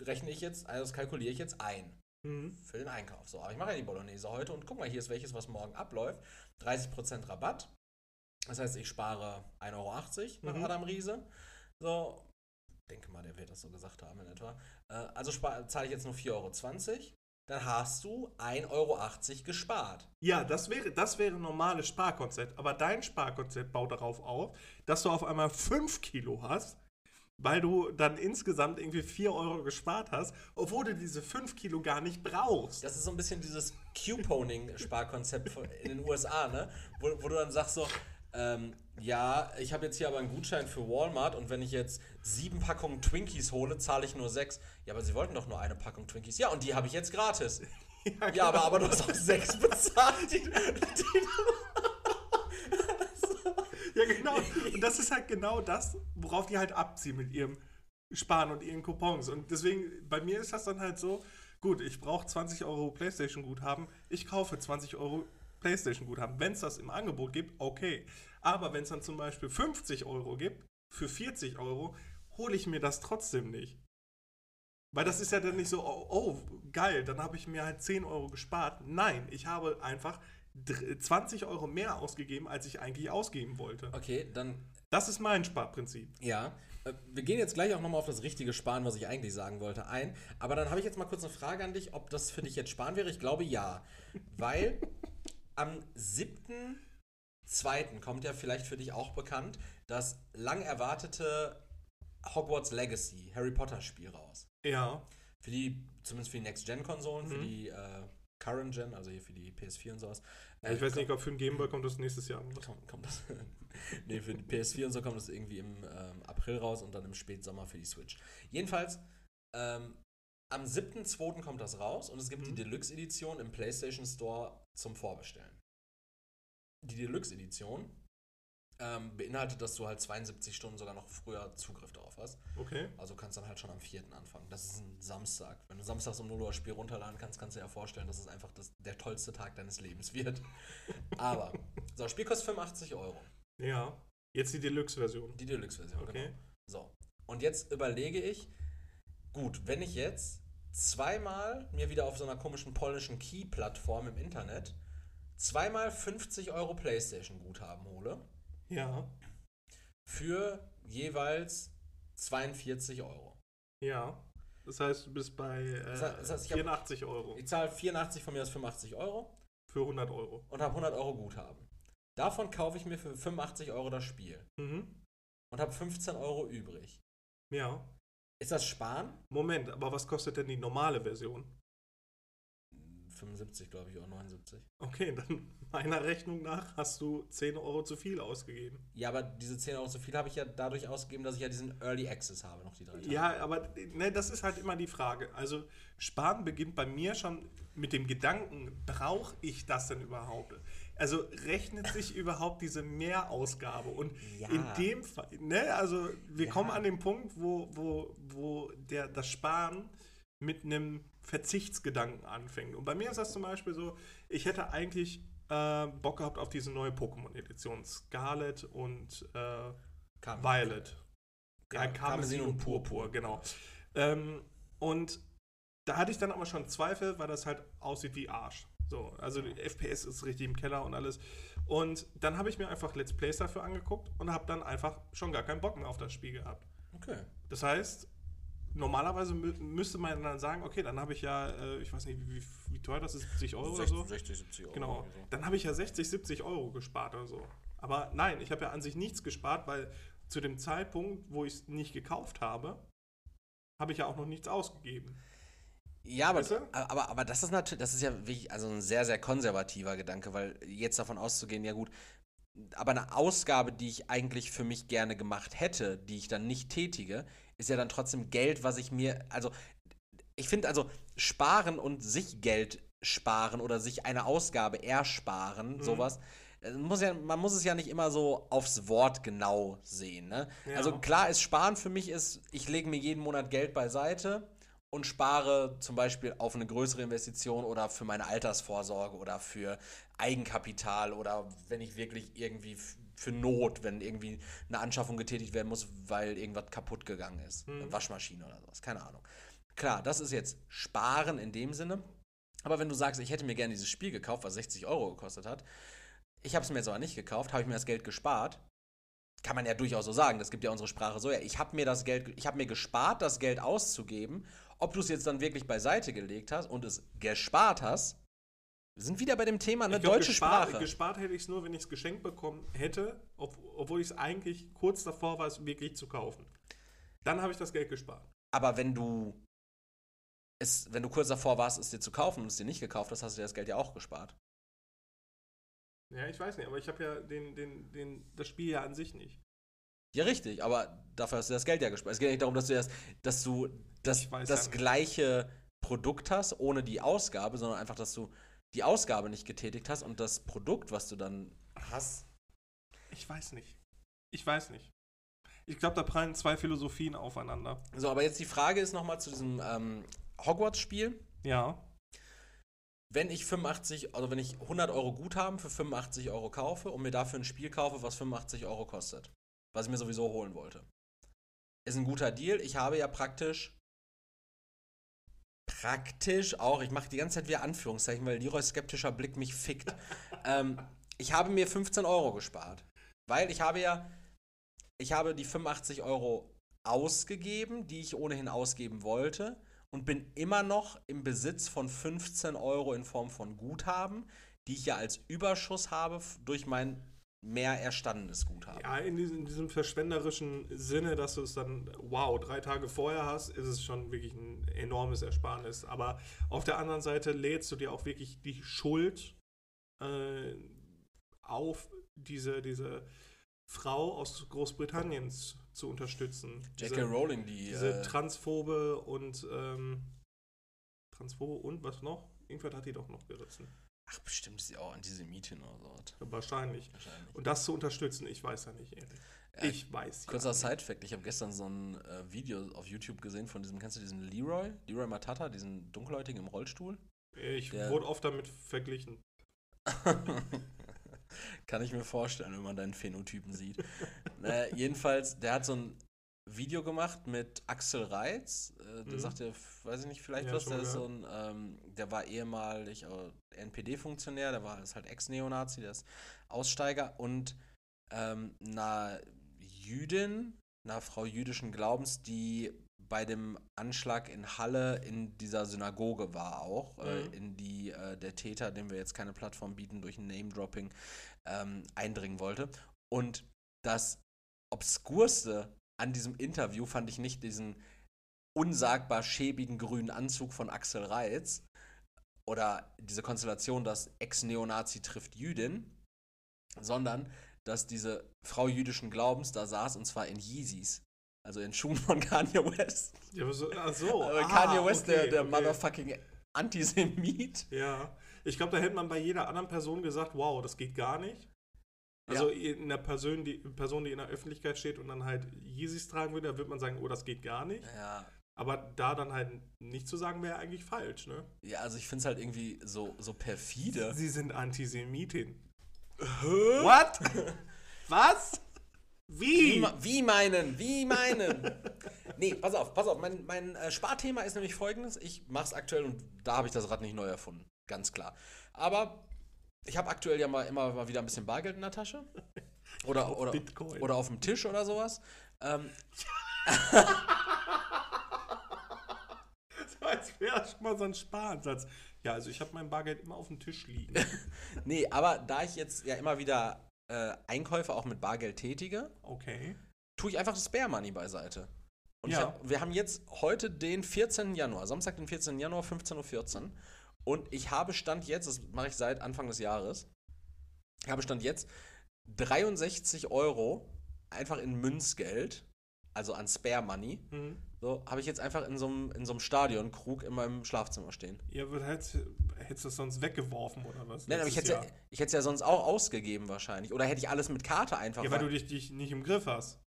B: rechne ich jetzt, also das kalkuliere ich jetzt ein. Mhm. Für den Einkauf. So, aber ich mache ja die Bolognese heute und guck mal, hier ist welches, was morgen abläuft. 30% Rabatt. Das heißt, ich spare 1,80 Euro nach mhm. Adam Riese. So, denke mal, der wird das so gesagt haben in etwa. Äh, also zahle ich jetzt nur 4,20 Euro dann hast du 1,80 Euro gespart.
A: Ja, das wäre, das wäre ein normales Sparkonzept. Aber dein Sparkonzept baut darauf auf, dass du auf einmal 5 Kilo hast, weil du dann insgesamt irgendwie 4 Euro gespart hast, obwohl du diese 5 Kilo gar nicht brauchst.
B: Das ist so ein bisschen dieses Couponing-Sparkonzept in den USA, ne? Wo, wo du dann sagst so, Ähm, ja, ich habe jetzt hier aber einen Gutschein für Walmart und wenn ich jetzt sieben Packungen Twinkies hole, zahle ich nur sechs. Ja, aber sie wollten doch nur eine Packung Twinkies. Ja, und die habe ich jetzt gratis. Ja, ja aber, aber du hast auch sechs bezahlt. Die, die,
A: ja, genau. Und das ist halt genau das, worauf die halt abziehen mit ihrem Sparen und ihren Coupons. Und deswegen, bei mir ist das dann halt so, gut, ich brauche 20 Euro Playstation-Guthaben, ich kaufe 20 Euro Playstation-Guthaben. Wenn es das im Angebot gibt, okay. Aber wenn es dann zum Beispiel 50 Euro gibt, für 40 Euro, hole ich mir das trotzdem nicht. Weil das ist ja dann nicht so, oh, oh geil, dann habe ich mir halt 10 Euro gespart. Nein, ich habe einfach 20 Euro mehr ausgegeben, als ich eigentlich ausgeben wollte.
B: Okay, dann.
A: Das ist mein Sparprinzip.
B: Ja. Äh, wir gehen jetzt gleich auch nochmal auf das richtige Sparen, was ich eigentlich sagen wollte, ein. Aber dann habe ich jetzt mal kurz eine Frage an dich, ob das für dich jetzt Sparen wäre. Ich glaube ja. Weil am 7.2. kommt ja vielleicht für dich auch bekannt das lang erwartete Hogwarts Legacy Harry Potter Spiel raus.
A: Ja.
B: Für die, zumindest für die Next-Gen-Konsolen, mhm. für die äh, Current Gen, also hier für die PS4 und sowas.
A: Ja, ich äh, weiß nicht, ob für den Game Boy kommt das nächstes Jahr.
B: Kommt, kommt das? nee, für die PS4 und so kommt das irgendwie im ähm, April raus und dann im Spätsommer für die Switch. Jedenfalls, ähm, am 7.2. kommt das raus und es gibt mhm. die Deluxe-Edition im PlayStation Store zum Vorbestellen. Die Deluxe-Edition ähm, beinhaltet, dass du halt 72 Stunden sogar noch früher Zugriff darauf hast.
A: Okay.
B: Also kannst dann halt schon am 4. anfangen. Das ist ein Samstag. Wenn du samstags um 0 Uhr Spiel runterladen kannst, kannst du dir ja vorstellen, dass es einfach das, der tollste Tag deines Lebens wird. Aber, so, das Spiel kostet 85 Euro.
A: Ja. Jetzt die Deluxe-Version.
B: Die Deluxe-Version,
A: okay.
B: genau. So. Und jetzt überlege ich, gut, wenn ich jetzt zweimal mir wieder auf so einer komischen polnischen Key-Plattform im Internet zweimal 50 Euro PlayStation-Guthaben hole,
A: ja.
B: Für jeweils 42 Euro.
A: Ja. Das heißt, du bist bei äh, das heißt, das heißt, 84 hab, Euro.
B: Ich zahle 84 von mir aus 85 Euro.
A: Für 100 Euro.
B: Und habe 100 Euro Guthaben. Davon kaufe ich mir für 85 Euro das Spiel.
A: Mhm.
B: Und habe 15 Euro übrig.
A: Ja.
B: Ist das Sparen?
A: Moment, aber was kostet denn die normale Version?
B: 75, glaube ich, oder 79.
A: Okay, dann meiner Rechnung nach hast du 10 Euro zu viel ausgegeben.
B: Ja, aber diese 10 Euro zu viel habe ich ja dadurch ausgegeben, dass ich ja diesen Early Access habe, noch die drei
A: Tage. Ja, aber ne, das ist halt immer die Frage. Also, Sparen beginnt bei mir schon mit dem Gedanken, brauche ich das denn überhaupt? Also rechnet sich überhaupt diese Mehrausgabe? Und ja. in dem Fall, ne, also wir ja. kommen an den Punkt, wo, wo, wo der, das Sparen mit einem Verzichtsgedanken anfängt. Und bei mir ist das zum Beispiel so, ich hätte eigentlich äh, Bock gehabt auf diese neue Pokémon-Edition. Scarlet und äh, Violet.
B: Ja, Karmesin und Purpur,
A: genau. Ähm, und da hatte ich dann aber schon Zweifel, weil das halt aussieht wie Arsch. So, also die FPS ist richtig im Keller und alles. Und dann habe ich mir einfach Let's Plays dafür angeguckt und habe dann einfach schon gar keinen Bock mehr auf das Spiel gehabt.
B: Okay.
A: Das heißt, normalerweise mü müsste man dann sagen, okay, dann habe ich ja, äh, ich weiß nicht, wie, wie, teuer das ist, 70 Euro 60, oder so?
B: 60, 70 Euro.
A: Genau. So. Dann habe ich ja 60, 70 Euro gespart oder so. Aber nein, ich habe ja an sich nichts gespart, weil zu dem Zeitpunkt, wo ich es nicht gekauft habe, habe ich ja auch noch nichts ausgegeben.
B: Ja, aber, aber, aber das ist natürlich, das ist ja wirklich, also ein sehr, sehr konservativer Gedanke, weil jetzt davon auszugehen, ja gut, aber eine Ausgabe, die ich eigentlich für mich gerne gemacht hätte, die ich dann nicht tätige, ist ja dann trotzdem Geld, was ich mir, also ich finde also sparen und sich Geld sparen oder sich eine Ausgabe ersparen, mhm. sowas. Äh, muss ja, man muss es ja nicht immer so aufs Wort genau sehen. Ne? Ja. Also klar ist Sparen für mich ist, ich lege mir jeden Monat Geld beiseite und spare zum Beispiel auf eine größere Investition oder für meine Altersvorsorge oder für Eigenkapital oder wenn ich wirklich irgendwie für Not, wenn irgendwie eine Anschaffung getätigt werden muss, weil irgendwas kaputt gegangen ist. Mhm. Eine Waschmaschine oder sowas, keine Ahnung. Klar, das ist jetzt Sparen in dem Sinne. Aber wenn du sagst, ich hätte mir gerne dieses Spiel gekauft, was 60 Euro gekostet hat, ich habe es mir jetzt aber nicht gekauft, habe ich mir das Geld gespart, kann man ja durchaus so sagen, das gibt ja unsere Sprache so, ja, ich habe mir das Geld, ich habe mir gespart, das Geld auszugeben, ob du es jetzt dann wirklich beiseite gelegt hast und es gespart hast, wir sind wieder bei dem Thema eine deutsche gespart, Sprache.
A: Gespart hätte ich es nur, wenn ich es geschenkt bekommen hätte, ob, obwohl ich es eigentlich kurz davor war, es wirklich zu kaufen. Dann habe ich das Geld gespart.
B: Aber wenn du es, wenn du kurz davor warst, es dir zu kaufen und es dir nicht gekauft hast, hast du dir das Geld ja auch gespart.
A: Ja, ich weiß nicht, aber ich habe ja den, den, den, das Spiel ja an sich nicht.
B: Ja, richtig, aber dafür hast du das Geld ja gespart. Es geht nicht darum, dass du das, dass du das, das
A: ja
B: gleiche Produkt hast, ohne die Ausgabe, sondern einfach, dass du die Ausgabe nicht getätigt hast und das Produkt, was du dann hast.
A: Ich weiß nicht. Ich weiß nicht. Ich glaube, da prallen zwei Philosophien aufeinander.
B: So, aber jetzt die Frage ist nochmal zu diesem ähm, Hogwarts-Spiel.
A: Ja.
B: Wenn ich 85, also wenn ich 100 Euro Guthaben für 85 Euro kaufe und mir dafür ein Spiel kaufe, was 85 Euro kostet, was ich mir sowieso holen wollte, ist ein guter Deal. Ich habe ja praktisch, praktisch auch, ich mache die ganze Zeit wieder Anführungszeichen, weil Leroy skeptischer Blick mich fickt. ähm, ich habe mir 15 Euro gespart, weil ich habe ja, ich habe die 85 Euro ausgegeben, die ich ohnehin ausgeben wollte und bin immer noch im Besitz von 15 Euro in Form von Guthaben, die ich ja als Überschuss habe durch mein mehr erstandenes Guthaben.
A: Ja, in diesem, in diesem verschwenderischen Sinne, dass du es dann, wow, drei Tage vorher hast, ist es schon wirklich ein enormes Ersparnis. Aber auf der anderen Seite lädst du dir auch wirklich die Schuld äh, auf, diese, diese Frau aus Großbritannien z- zu unterstützen.
B: J.K. Rowling, die.
A: diese
B: äh,
A: transphobe und ähm, transphobe und was noch? Irgendwas hat die doch noch gerissen.
B: Ach, bestimmt ist sie auch Antisemitin oder so.
A: Wahrscheinlich.
B: Wahrscheinlich.
A: Und das zu unterstützen, ich weiß ja nicht, ehrlich.
B: Ja,
A: ich weiß
B: Kurzer
A: ja.
B: Side-Fact: Ich habe gestern so ein äh, Video auf YouTube gesehen von diesem, kennst du diesen Leroy? Leroy Matata, diesen Dunkelhäutigen im Rollstuhl?
A: Ich
B: Der-
A: wurde oft damit verglichen.
B: Kann ich mir vorstellen, wenn man deinen Phänotypen sieht. naja, jedenfalls, der hat so ein Video gemacht mit Axel Reitz. Äh, der
A: Mhm.
B: sagt ja, weiß ich nicht, vielleicht
A: Ja,
B: was. Der ist so ein, ähm, der war ehemalig äh, NPD-Funktionär, der war ist halt Ex-Neonazi, der ist Aussteiger und ähm, einer Jüdin, einer Frau jüdischen Glaubens, die bei dem Anschlag in Halle in dieser Synagoge war auch, äh,
A: Mhm.
B: in die äh, der Täter, dem wir jetzt keine Plattform bieten, durch ein Name-Dropping ähm, eindringen wollte. Und das Obskurste an diesem Interview fand ich nicht diesen unsagbar schäbigen grünen Anzug von Axel Reitz oder diese Konstellation, dass Ex-Neonazi trifft Jüdin, sondern dass diese Frau jüdischen Glaubens da saß und zwar in Yeezys. Also in Schuhen von Kanye West.
A: Ja, aber so, ach so.
B: Aber
A: ah,
B: Kanye West, der,
A: okay,
B: der
A: okay.
B: motherfucking Antisemit.
A: Ja. Ich glaube, da hätte man bei jeder anderen Person gesagt, wow, das geht gar nicht. Also in einer Person die, Person, die in der Öffentlichkeit steht und dann halt Yeezys tragen würde, da würde man sagen, oh, das geht gar nicht.
B: Ja,
A: Aber da dann halt nicht zu sagen, wäre eigentlich falsch, ne?
B: ja also ich finde es halt irgendwie so, so perfide.
A: Sie sind Antisemitin. What? Was?
B: Wie,
A: Wie?
B: wie meinen? Wie meinen? nee, pass auf, pass auf. Mein, mein äh, Sparthema ist nämlich folgendes. Ich mache es aktuell und da habe ich das Rad nicht neu erfunden. Ganz klar. Aber ich habe aktuell ja mal immer mal wieder ein bisschen Bargeld in der Tasche. Oder,
A: Auf
B: oder,
A: Bitcoin.
B: oder auf dem Tisch oder sowas. Ähm,
A: So, als wäre schon mal so ein Sparansatz. Ja, also ich habe mein Bargeld immer auf dem Tisch liegen.
B: nee, aber da ich jetzt ja immer wieder äh, Einkäufe auch mit Bargeld tätige,
A: Okay.
B: tue ich einfach das Spare Money beiseite. Und
A: Ja.
B: hab, wir haben jetzt heute den 14. Januar, Samstag, den 14. Januar, 15.14 Uhr. Und ich habe Stand jetzt, das mache ich seit Anfang des Jahres, ich habe Stand jetzt 63 Euro einfach in Münzgeld, also an Spare Money,
A: Mhm.
B: so habe ich jetzt einfach in so einem in so einem Stadionkrug in meinem Schlafzimmer stehen.
A: Ja, aber hättest, hättest du das sonst weggeworfen oder was?
B: Nein, aber ich hätte
A: Jahr?
B: ich hätte es ja sonst auch ausgegeben wahrscheinlich. Oder hätte ich alles mit Karte einfach.
A: Ja, weil du dich, dich nicht im Griff hast.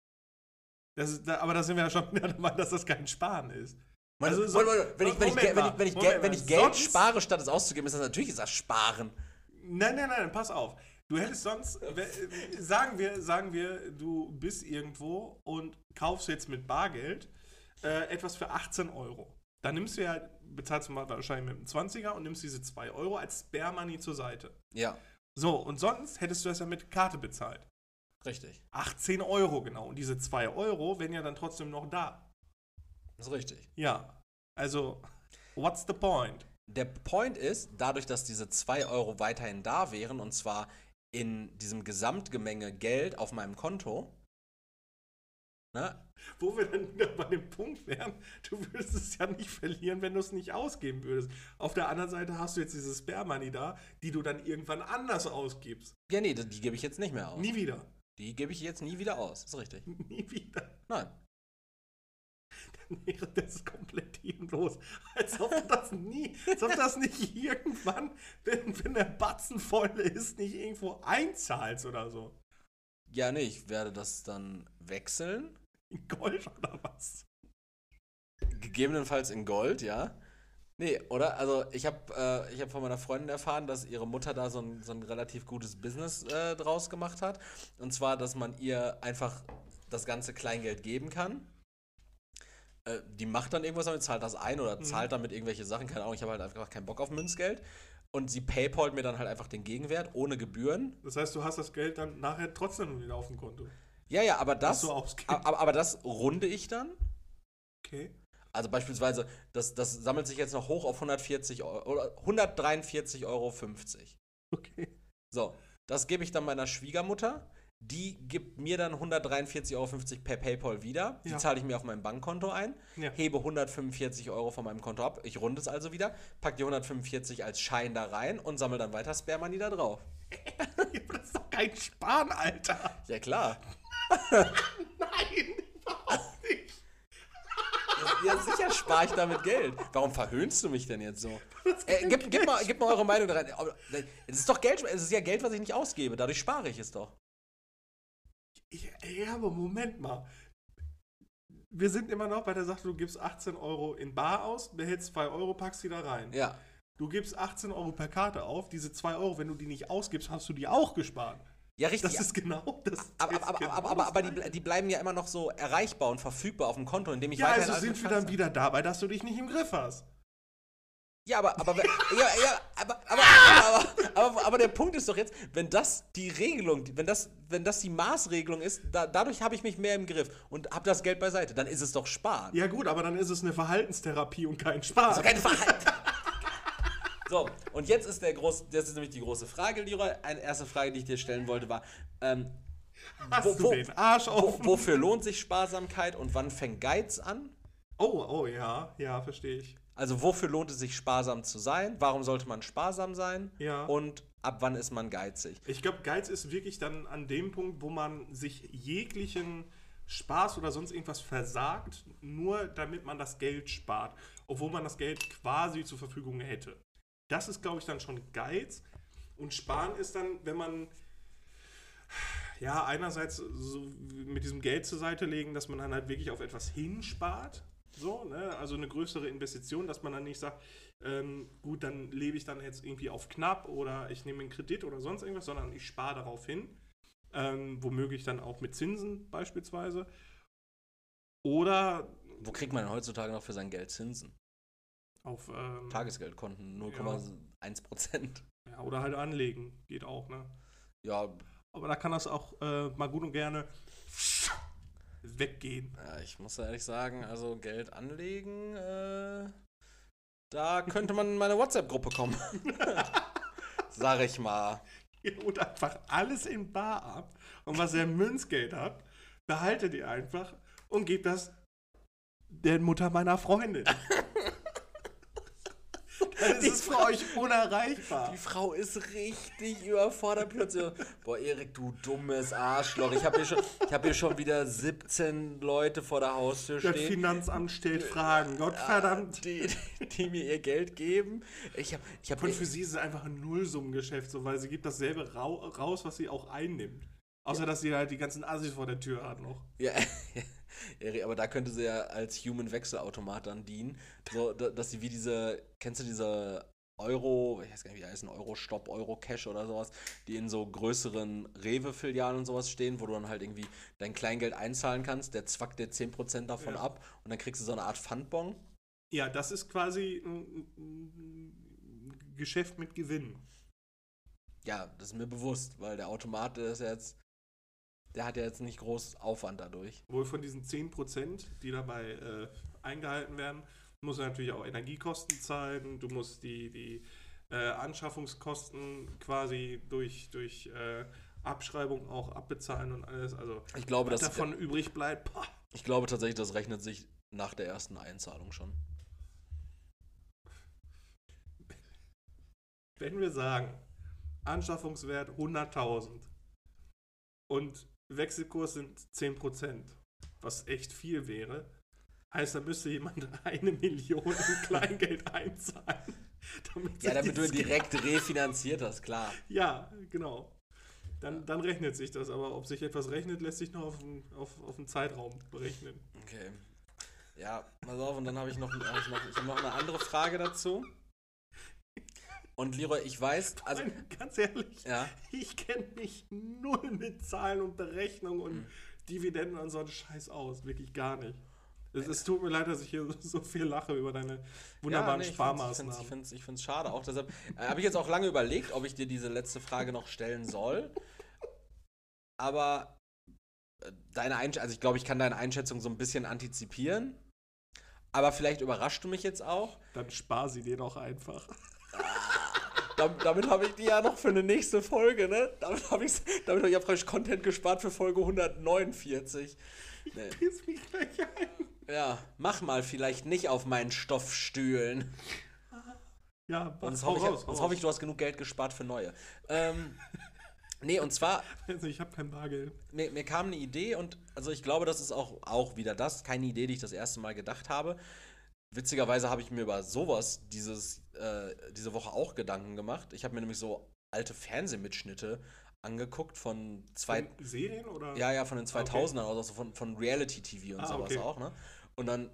A: Das ist, aber da sind wir ja schon mehr der Meinung, dass das kein Sparen ist.
B: Also,
A: Also so-
B: wenn, ich, wenn, ich, wenn, ich, wenn, ich,
A: Moment
B: wenn ich Geld
A: Sonst-
B: spare, statt es auszugeben, ist das natürlich ist das Sparen.
A: Nein, nein, nein, pass auf. Du hättest sonst, we- äh, sagen wir, sagen wir, du bist irgendwo und kaufst jetzt mit Bargeld äh, etwas für 18 Euro. Dann nimmst du ja, bezahlst du mal wahrscheinlich mit einem 20er und nimmst diese 2 Euro als Spare Money zur Seite.
B: Ja,
A: So, und sonst hättest du das ja mit Karte bezahlt.
B: richtig.
A: 18 Euro genau. Und diese 2 Euro wären ja dann trotzdem noch da.
B: Das ist richtig.
A: Ja. Also, what's the point?
B: Der Point ist, dadurch, dass diese 2 Euro weiterhin da wären, und zwar in diesem Gesamtgemenge Geld auf meinem Konto, Ne?
A: Wo wir dann wieder bei dem Punkt wären, du würdest es ja nicht verlieren, wenn du es nicht ausgeben würdest. Auf der anderen Seite hast du jetzt diese Spare Money da, die du dann irgendwann anders ausgibst.
B: Ja, nee, die gebe ich jetzt nicht mehr aus.
A: Nie wieder.
B: Die gebe ich jetzt nie wieder aus. Ist richtig.
A: Nie wieder.
B: Nein.
A: Wäre das komplett hirnlos. Als ob das nie, als ob das nicht irgendwann, wenn, wenn der Batzen voll ist, nicht irgendwo einzahlst oder so.
B: Ja, nee, ich werde das dann wechseln.
A: In Gold oder was?
B: Gegebenenfalls in Gold, ja. Nee, oder? Also ich habe äh, ich hab von meiner Freundin erfahren, dass ihre Mutter da so ein, so ein relativ gutes Business äh, draus gemacht hat. Und zwar, dass man ihr einfach das ganze Kleingeld geben kann. Äh, die macht dann irgendwas damit, zahlt das ein oder zahlt damit irgendwelche Sachen. Keine Ahnung, ich habe halt einfach keinen Bock auf Münzgeld. Und sie paypalt mir dann halt einfach den Gegenwert ohne Gebühren.
A: Das heißt, du hast das Geld dann nachher trotzdem wieder auf dem Konto.
B: Ja, ja, aber das, aber, aber das runde ich dann.
A: Okay.
B: Also beispielsweise, das, das sammelt sich jetzt noch hoch auf 140 Euro, oder 143,50 Euro.
A: Okay.
B: So, das gebe ich dann meiner Schwiegermutter. Die gibt mir dann 143,50 Euro per PayPal wieder. Die
A: Ja.
B: zahle ich mir auf mein Bankkonto ein,
A: Ja.
B: hebe 145 Euro von meinem Konto ab. Ich runde es also wieder, packe die 145 als Schein da rein und sammle dann weiter Spare Money da drauf.
A: Das ist doch kein Sparen, Alter.
B: Ja, klar.
A: Nein, überhaupt nicht.
B: Ja, sicher spare ich damit Geld. Warum verhöhnst du mich denn jetzt so? Äh, gib, gib, mal, gib mal eure Meinung da rein. Es ist doch Geld, es ist ja Geld, was ich nicht ausgebe. Dadurch spare ich es doch.
A: Ja, aber Moment mal. Wir sind immer noch bei der Sache, du gibst 18 Euro in Bar aus, behältst 2 Euro, packst die da rein.
B: Ja.
A: Du gibst 18 Euro per Karte auf, diese 2 Euro, wenn du die nicht ausgibst, hast du die auch gespart.
B: Ja, richtig.
A: Das ist genau das.
B: aber aber,
A: genau
B: aber, aber, aber die, die bleiben ja immer noch so erreichbar und verfügbar auf dem Konto, in dem ich
A: Ja,
B: weiterhin
A: also sind wir dann wieder dabei, dass du dich nicht im Griff hast.
B: Ja, aber, aber, ja, ja, aber, aber, aber, aber, aber der Punkt ist doch jetzt, wenn das die Regelung, wenn das, wenn das die Maßregelung ist, da, dadurch habe ich mich mehr im Griff und habe das Geld beiseite, dann ist es doch Sparen.
A: Ja gut, aber dann ist es eine Verhaltenstherapie und kein Spaß.
B: Also kein Verhalten. So, und jetzt ist der groß, das ist nämlich die große Frage, Leroy. Eine erste Frage, die ich dir stellen wollte, war, ähm,
A: hast
B: wo-
A: du
B: wo-
A: den Arsch
B: wo,
A: offen?
B: wofür lohnt sich Sparsamkeit und wann fängt Geiz an?
A: Oh, oh, ja, ja, verstehe ich.
B: Also wofür lohnt es sich sparsam zu sein? Warum sollte man sparsam sein?
A: Ja.
B: Und ab wann ist man geizig?
A: Ich glaube, Geiz ist wirklich dann an dem Punkt, wo man sich jeglichen Spaß oder sonst irgendwas versagt, nur damit man das Geld spart, obwohl man das Geld quasi zur Verfügung hätte. Das ist, glaube ich, dann schon Geiz. Und Sparen ist dann, wenn man ja einerseits so mit diesem Geld zur Seite legen, dass man dann halt wirklich auf etwas hinspart. So, ne? Also eine größere Investition, dass man dann nicht sagt, ähm, gut, dann lebe ich dann jetzt irgendwie auf knapp oder ich nehme einen Kredit oder sonst irgendwas, sondern ich spare darauf hin. Ähm, womöglich dann auch mit Zinsen beispielsweise. Oder
B: Wo kriegt man denn heutzutage noch für sein Geld Zinsen?
A: auf ähm,
B: Tagesgeldkonten 0,1 Prozent.
A: ja, oder halt anlegen. Geht auch, ne?
B: Ja,
A: Aber da kann das auch äh, mal gut und gerne weggehen.
B: ja, ich muss ehrlich sagen, also Geld anlegen, äh, da könnte man in meine WhatsApp-Gruppe kommen. Sag ich mal.
A: Und einfach alles in Bar ab. Und was ihr Münzgeld habt, behaltet ihr einfach und gebt das der Mutter meiner Freundin. Dann ist für euch unerreichbar.
B: Die Frau ist richtig überfordert plötzlich. Boah, Erik, du dummes Arschloch. Ich habe hier, schon- ich hab hier schon wieder 17 Leute vor der Haustür
A: Das
B: stehen.
A: Finanzamt stellt Fragen. Gottverdammt.
B: Die, die mir ihr Geld geben. Ich habe ich hab,
A: Und für sie ist es einfach ein Nullsummengeschäft, so, weil sie gibt dasselbe rau raus, was sie auch einnimmt. Außer, dass sie halt die ganzen Assis vor der Tür hat noch.
B: Ja, Erik, aber da könnte sie ja als Human Wechselautomat dann dienen. So, da- dass sie wie diese, kennst du diese Euro, ich weiß gar nicht, wie die heißen, Euro-Stop, Euro-Cash oder sowas, die in so größeren Rewe-Filialen und sowas stehen, wo du dann halt irgendwie dein Kleingeld einzahlen kannst, der zwackt dir 10% davon
A: Ja.
B: ab und dann kriegst du so eine Art Pfandbon.
A: Ja, das ist quasi ein, Geschäft mit Gewinn.
B: Ja, das ist mir bewusst, weil der Automat, ist jetzt, der hat ja jetzt nicht groß Aufwand dadurch.
A: Wohl von diesen 10%, die dabei äh, eingehalten werden, musst du natürlich auch Energiekosten zahlen, du musst die, die äh, Anschaffungskosten quasi durch, durch äh, Abschreibung auch abbezahlen und alles. Also
B: Ich glaube,
A: was
B: dass
A: davon übrig bleibt, pah,
B: Ich glaube tatsächlich, das rechnet sich nach der ersten Einzahlung schon.
A: Wenn wir sagen, Anschaffungswert 100.000 und Wechselkurs sind 10%, was echt viel wäre, heißt, da müsste jemand eine Million in Kleingeld einzahlen.
B: Damit ja, damit du direkt refinanziert hast, klar.
A: Ja, genau. Dann, dann rechnet sich das, aber ob sich etwas rechnet, lässt sich nur auf einen, auf, auf Zeitraum berechnen.
B: Okay. Ja, pass auf, und dann habe ich noch, hab ich noch, ich hab noch eine andere Frage dazu. Und Leroy, ich weiß,
A: also. Meine, ganz ehrlich, ja? ich kenne mich null mit Zahlen und Berechnungen und hm. Dividenden und so einen Scheiß aus. Wirklich gar nicht. Es, es, tut mir leid, dass ich hier so viel lache über deine wunderbaren ja, nee, Sparmaßnahmen.
B: Ich finde es ich find's schade. Auch deshalb äh, habe ich jetzt auch lange überlegt, ob ich dir diese letzte Frage noch stellen soll. Aber äh, deine Einschätzung, also ich glaube, ich kann deine Einschätzung so ein bisschen antizipieren. Aber vielleicht überrascht du mich jetzt auch.
A: Dann spar sie dir doch einfach.
B: Damit, damit habe ich die ja noch für eine nächste Folge, ne? Damit habe ich, damit hab ich ja frisch Content gespart für Folge 149.
A: Ich nee. piss mich gleich ein.
B: Ja, mach mal vielleicht nicht auf meinen Stoffstühlen.
A: Ja,
B: sonst hoffe ich, raus, hoffe ich, du hast genug Geld gespart für neue. Ähm, nee, und zwar.
A: Also ich habe kein Bargeld.
B: Mir, mir kam eine Idee und also ich glaube, das ist auch, auch wieder das, keine Idee, die ich das erste Mal gedacht habe. Witzigerweise habe ich mir über sowas dieses, äh, diese Woche auch Gedanken gemacht. Ich habe mir nämlich so alte Fernsehmitschnitte angeguckt von zwei.
A: Von Serien oder?
B: Ja, ja, von den 2000ern, ah, okay. also von, von Reality-TV und ah, sowas okay. auch, ne? Und dann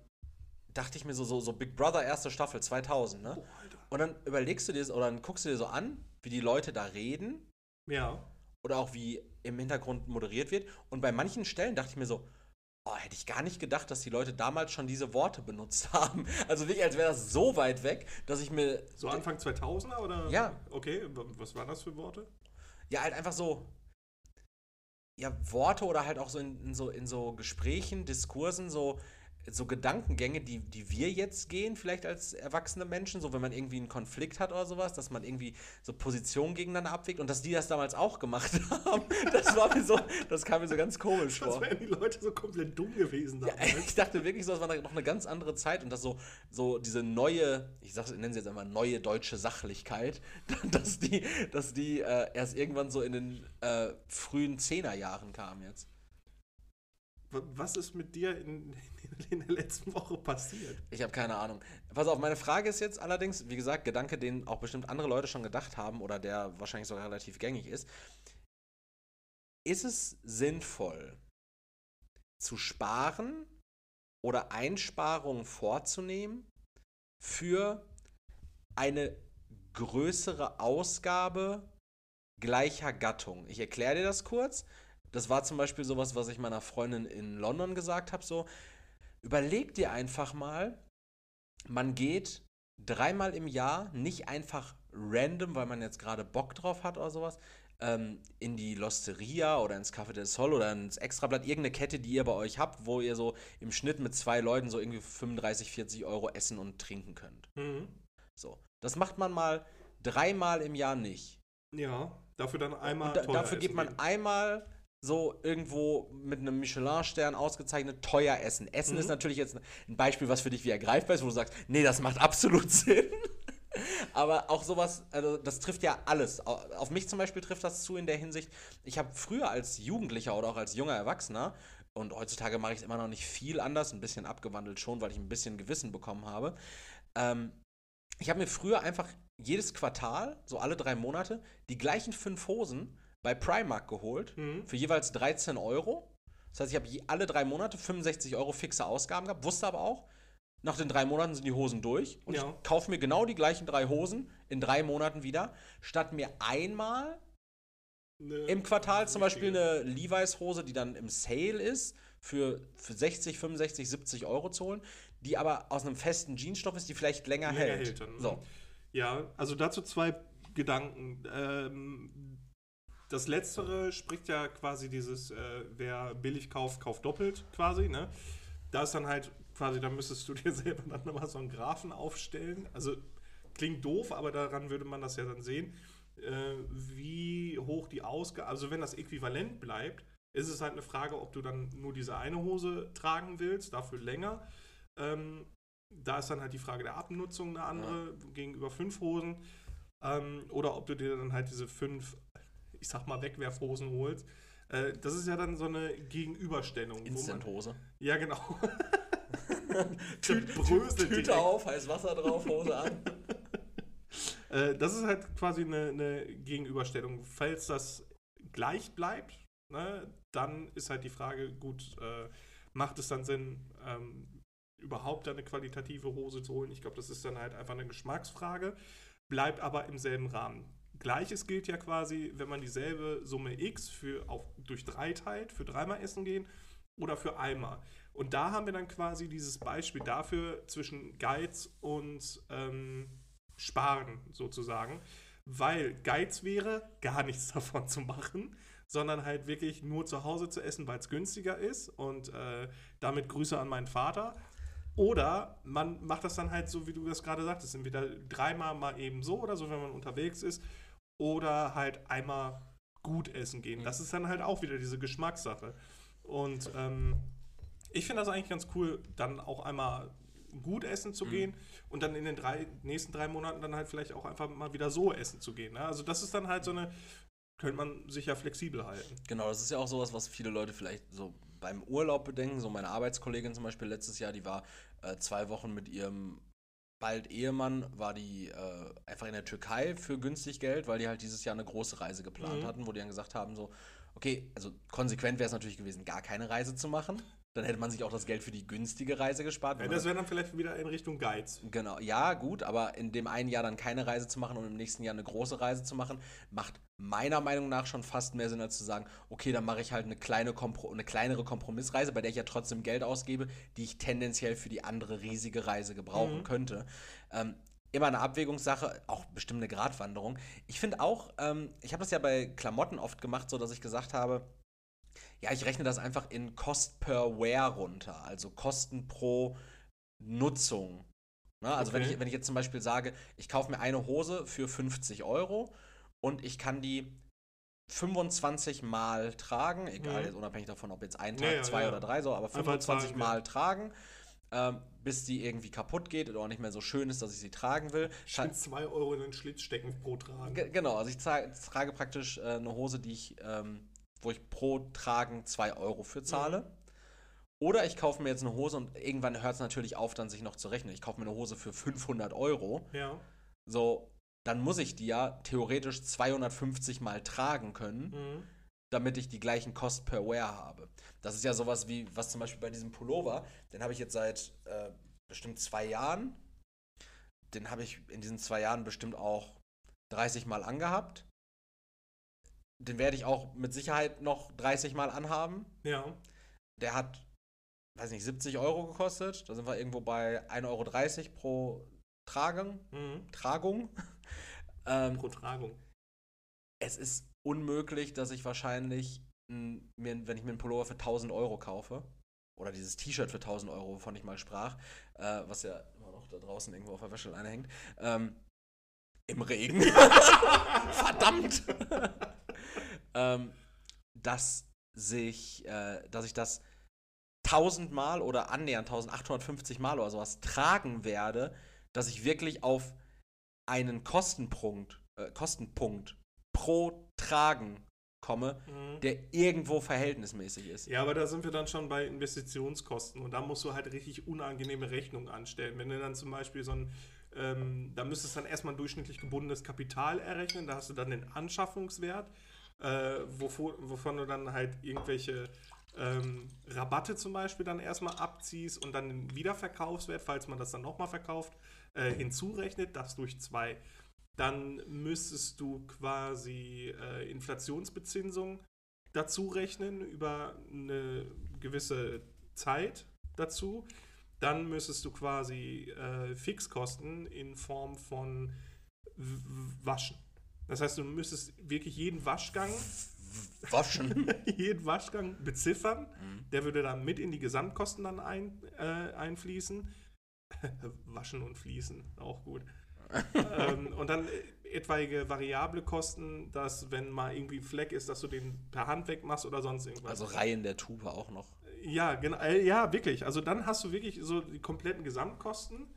B: dachte ich mir so, so, so Big Brother erste Staffel 2000, ne? Oh, und dann überlegst du dir oder dann guckst du dir so an, wie die Leute da reden.
A: Ja.
B: Oder auch wie im Hintergrund moderiert wird. Und bei manchen Stellen dachte ich mir so, oh, hätte ich gar nicht gedacht, dass die Leute damals schon diese Worte benutzt haben. Also wirklich, als wäre das so weit weg, dass ich mir.
A: So Anfang 2000er oder?
B: Ja.
A: Okay, was waren das für Worte?
B: Ja, halt einfach so. Ja, Worte oder halt auch so in, in so in so Gesprächen, Diskursen, so so Gedankengänge, die, die wir jetzt gehen, vielleicht als erwachsene Menschen, so wenn man irgendwie einen Konflikt hat oder sowas, dass man irgendwie so Positionen gegeneinander abwägt und dass die das damals auch gemacht haben, das war mir so, das kam mir so ganz komisch vor.
A: Das wären die Leute so komplett dumm gewesen
B: damals. Ja, ich dachte wirklich so, das war noch eine ganz andere Zeit und dass so, so diese neue, ich sag, nenne sie jetzt einmal neue deutsche Sachlichkeit, dass die, dass die äh, erst irgendwann so in den äh, frühen Zehnerjahren kam jetzt.
A: Was ist mit dir in, in der letzten Woche passiert?
B: Ich habe keine Ahnung. Pass auf, meine Frage ist jetzt allerdings, wie gesagt, Gedanke, den auch bestimmt andere Leute schon gedacht haben oder der wahrscheinlich sogar relativ gängig ist. Ist es sinnvoll, zu sparen oder Einsparungen vorzunehmen für eine größere Ausgabe gleicher Gattung? Ich erkläre dir das kurz. Das war zum Beispiel sowas, was ich meiner Freundin in London gesagt habe: so, überleg dir einfach mal, man geht dreimal im Jahr, nicht einfach random, weil man jetzt gerade Bock drauf hat oder sowas, ähm, in die Losteria oder ins Café del Sol oder ins Extrablatt, irgendeine Kette, die ihr bei euch habt, wo ihr so im Schnitt mit zwei Leuten so irgendwie 35, 40 Euro essen und trinken könnt. Mhm. So. Das macht man mal dreimal im Jahr nicht.
A: Ja, dafür dann einmal.
B: Da, dafür gibt man gehen. einmal so irgendwo mit einem Michelin-Stern ausgezeichnet teuer essen. Essen mhm. ist natürlich jetzt ein Beispiel, was für dich wie ergreifbar ist, wo du sagst, nee, das macht absolut Sinn. Aber auch sowas, also das trifft ja alles. Auf mich zum Beispiel trifft das zu in der Hinsicht, ich habe früher als Jugendlicher oder auch als junger Erwachsener, und heutzutage mache ich es immer noch nicht viel anders, ein bisschen abgewandelt schon, weil ich ein bisschen Gewissen bekommen habe. Ähm, ich habe mir früher einfach jedes Quartal, so alle drei Monate, die gleichen fünf Hosen bei Primark geholt mhm. für jeweils 13 Euro. Das heißt, ich habe alle drei Monate 65 Euro fixe Ausgaben gehabt, wusste aber auch, nach den drei Monaten sind die Hosen durch und ja. ich kaufe mir genau die gleichen drei Hosen in drei Monaten wieder, statt mir einmal ne, im Quartal zum Beispiel eine Levi's-Hose, die dann im Sale ist, für, für 60, 65, 70 Euro zu holen, die aber aus einem festen Jeansstoff ist, die vielleicht länger, länger hält. hält dann,
A: so. Ja, also dazu zwei Gedanken. Ähm, das Letztere spricht ja quasi dieses, äh, wer billig kauft, kauft doppelt quasi, ne? Da ist dann halt quasi, da müsstest du dir selber dann nochmal so einen Graphen aufstellen. Also klingt doof, aber daran würde man das ja dann sehen, äh, wie hoch die Ausgabe, also wenn das äquivalent bleibt, ist es halt eine Frage, ob du dann nur diese eine Hose tragen willst, dafür länger. Ähm, da ist dann halt die Frage der Abnutzung eine andere gegenüber fünf Hosen. Ähm, oder ob du dir dann halt diese fünf, ich sag mal, Wegwerfhosen holst. Äh, das ist ja dann so eine Gegenüberstellung.
B: Instant-Hose.
A: Ja, genau.
B: Tü Tüte
A: direkt.
B: auf, heiß Wasser drauf, Hose an.
A: Äh, das ist halt quasi eine, eine Gegenüberstellung. Falls das gleich bleibt, ne, dann ist halt die Frage, gut, äh, macht es dann Sinn, ähm, überhaupt eine qualitative Hose zu holen? Ich glaube, das ist dann halt einfach eine Geschmacksfrage, bleibt aber im selben Rahmen. Gleiches gilt ja quasi, wenn man dieselbe Summe X für auf, durch drei teilt, für dreimal essen gehen oder für einmal. Und da haben wir dann quasi dieses Beispiel dafür zwischen Geiz und ähm, Sparen sozusagen. Weil Geiz wäre, gar nichts davon zu machen, sondern halt wirklich nur zu Hause zu essen, weil es günstiger ist. Und äh, damit Grüße an meinen Vater. Oder man macht das dann halt so, wie du das gerade sagtest, entweder dreimal mal eben so oder so, wenn man unterwegs ist. Oder halt einmal gut essen gehen. Das ist dann halt auch wieder diese Geschmackssache. Und ähm, ich finde das eigentlich ganz cool, dann auch einmal gut essen zu gehen und dann in den drei, nächsten drei Monaten dann halt vielleicht auch einfach mal wieder so essen zu gehen. Ne? Also das ist dann halt so eine, könnte man sich ja flexibel halten.
B: Genau, das ist ja auch sowas, was viele Leute vielleicht so beim Urlaub bedenken. So meine Arbeitskollegin zum Beispiel letztes Jahr, die war äh, zwei Wochen mit ihrem bald Ehemann, war die äh, einfach in der Türkei für günstig Geld, weil die halt dieses Jahr eine große Reise geplant
A: Mhm.
B: hatten, wo die dann gesagt haben, so, okay, also konsequent wäre es natürlich gewesen, gar keine Reise zu machen. Dann hätte man sich auch das Geld für die günstige Reise gespart.
A: Ja, das wäre dann vielleicht wieder in Richtung Geiz.
B: Genau, ja, gut, aber in dem einen Jahr dann keine Reise zu machen und im nächsten Jahr eine große Reise zu machen, macht meiner Meinung nach schon fast mehr Sinn, als zu sagen, okay, dann mache ich halt eine, kleine Kompro eine kleinere Kompromissreise, bei der ich ja trotzdem Geld ausgebe, die ich tendenziell für die andere riesige Reise gebrauchen
A: Mhm.
B: könnte. Ähm, immer eine Abwägungssache, auch bestimmt eine Gratwanderung. Ich finde auch, ähm, ich habe das ja bei Klamotten oft gemacht, so dass ich gesagt habe, ja, ich rechne das einfach in Cost per Wear runter, also Kosten pro Nutzung. Ne? Also wenn,
A: Okay.
B: ich, wenn ich jetzt zum Beispiel sage, ich kaufe mir eine Hose für 50 Euro und ich kann die 25 Mal tragen, egal,
A: Mhm.
B: jetzt unabhängig davon, ob jetzt ein
A: Ja,
B: Tag,
A: ja,
B: zwei
A: ja.
B: oder drei so, aber
A: Einfach
B: 25
A: tragen,
B: Mal tragen, ähm, bis die irgendwie kaputt geht oder auch nicht mehr so schön ist, dass ich sie tragen will.
A: Schön 2 Euro in den Schlitz stecken pro Tragen.
B: Ge- Genau, also ich tra trage praktisch äh, eine Hose, die ich, ähm, wo ich pro Tragen 2 Euro für zahle. Oder ich kaufe mir jetzt eine Hose und irgendwann hört es natürlich auf, dann sich noch zu rechnen. Ich kaufe mir eine Hose für 500 Euro.
A: Ja.
B: So, dann muss ich die ja theoretisch 250 Mal tragen können,
A: Mhm.
B: damit ich die gleichen Cost per Wear habe. Das ist ja sowas wie, was zum Beispiel bei diesem Pullover, den habe ich jetzt seit äh, bestimmt zwei Jahren. Den habe ich in diesen zwei Jahren bestimmt auch 30 Mal angehabt. Den werde ich auch mit Sicherheit noch 30 Mal anhaben.
A: Ja.
B: Der hat, weiß nicht, 70 Euro gekostet. Da sind wir irgendwo bei 1,30 Euro pro Tragen,
A: Mhm.
B: Tragung. ähm,
A: Pro Tragung.
B: es ist unmöglich, dass ich wahrscheinlich, n, mir, wenn ich mir einen Pullover für 1000 Euro kaufe, oder dieses T-Shirt für 1000 Euro, wovon ich mal sprach, äh, was ja immer noch da draußen irgendwo auf der Wäscheleine hängt, ähm, im Regen. Verdammt! ähm, dass sich, äh, dass ich das 1000 Mal oder annähernd 1850 Mal oder sowas tragen werde, dass ich wirklich auf einen Kostenpunkt, äh, Kostenpunkt pro Tragen komme,
A: Mhm.
B: der irgendwo verhältnismäßig ist.
A: Ja, aber da sind wir dann schon bei Investitionskosten und da musst du halt richtig unangenehme Rechnungen anstellen. Wenn du dann zum Beispiel so ein, ähm, da müsstest du dann erstmal ein durchschnittlich gebundenes Kapital errechnen, da hast du dann den Anschaffungswert, äh, wovon, wovon du dann halt irgendwelche ähm, Rabatte zum Beispiel dann erstmal abziehst und dann den Wiederverkaufswert, falls man das dann nochmal verkauft, äh, hinzurechnet, das durch zwei. Dann müsstest du quasi äh, Inflationsbezinsung dazu rechnen über eine gewisse Zeit dazu. Dann müsstest du quasi äh, Fixkosten in Form von Waschen. Das heißt, du müsstest wirklich jeden Waschgang,
B: Waschen.
A: jeden Waschgang beziffern.
B: Mhm.
A: Der würde dann mit in die Gesamtkosten dann ein, äh, einfließen. Waschen und Fließen, auch gut. ähm, und dann äh, etwaige variable Kosten, dass wenn mal irgendwie ein Fleck ist, dass du den per Hand wegmachst oder sonst irgendwas.
B: Also Reihen der Tube auch noch.
A: Ja, genau, ja, wirklich. Also dann hast du wirklich so die kompletten Gesamtkosten.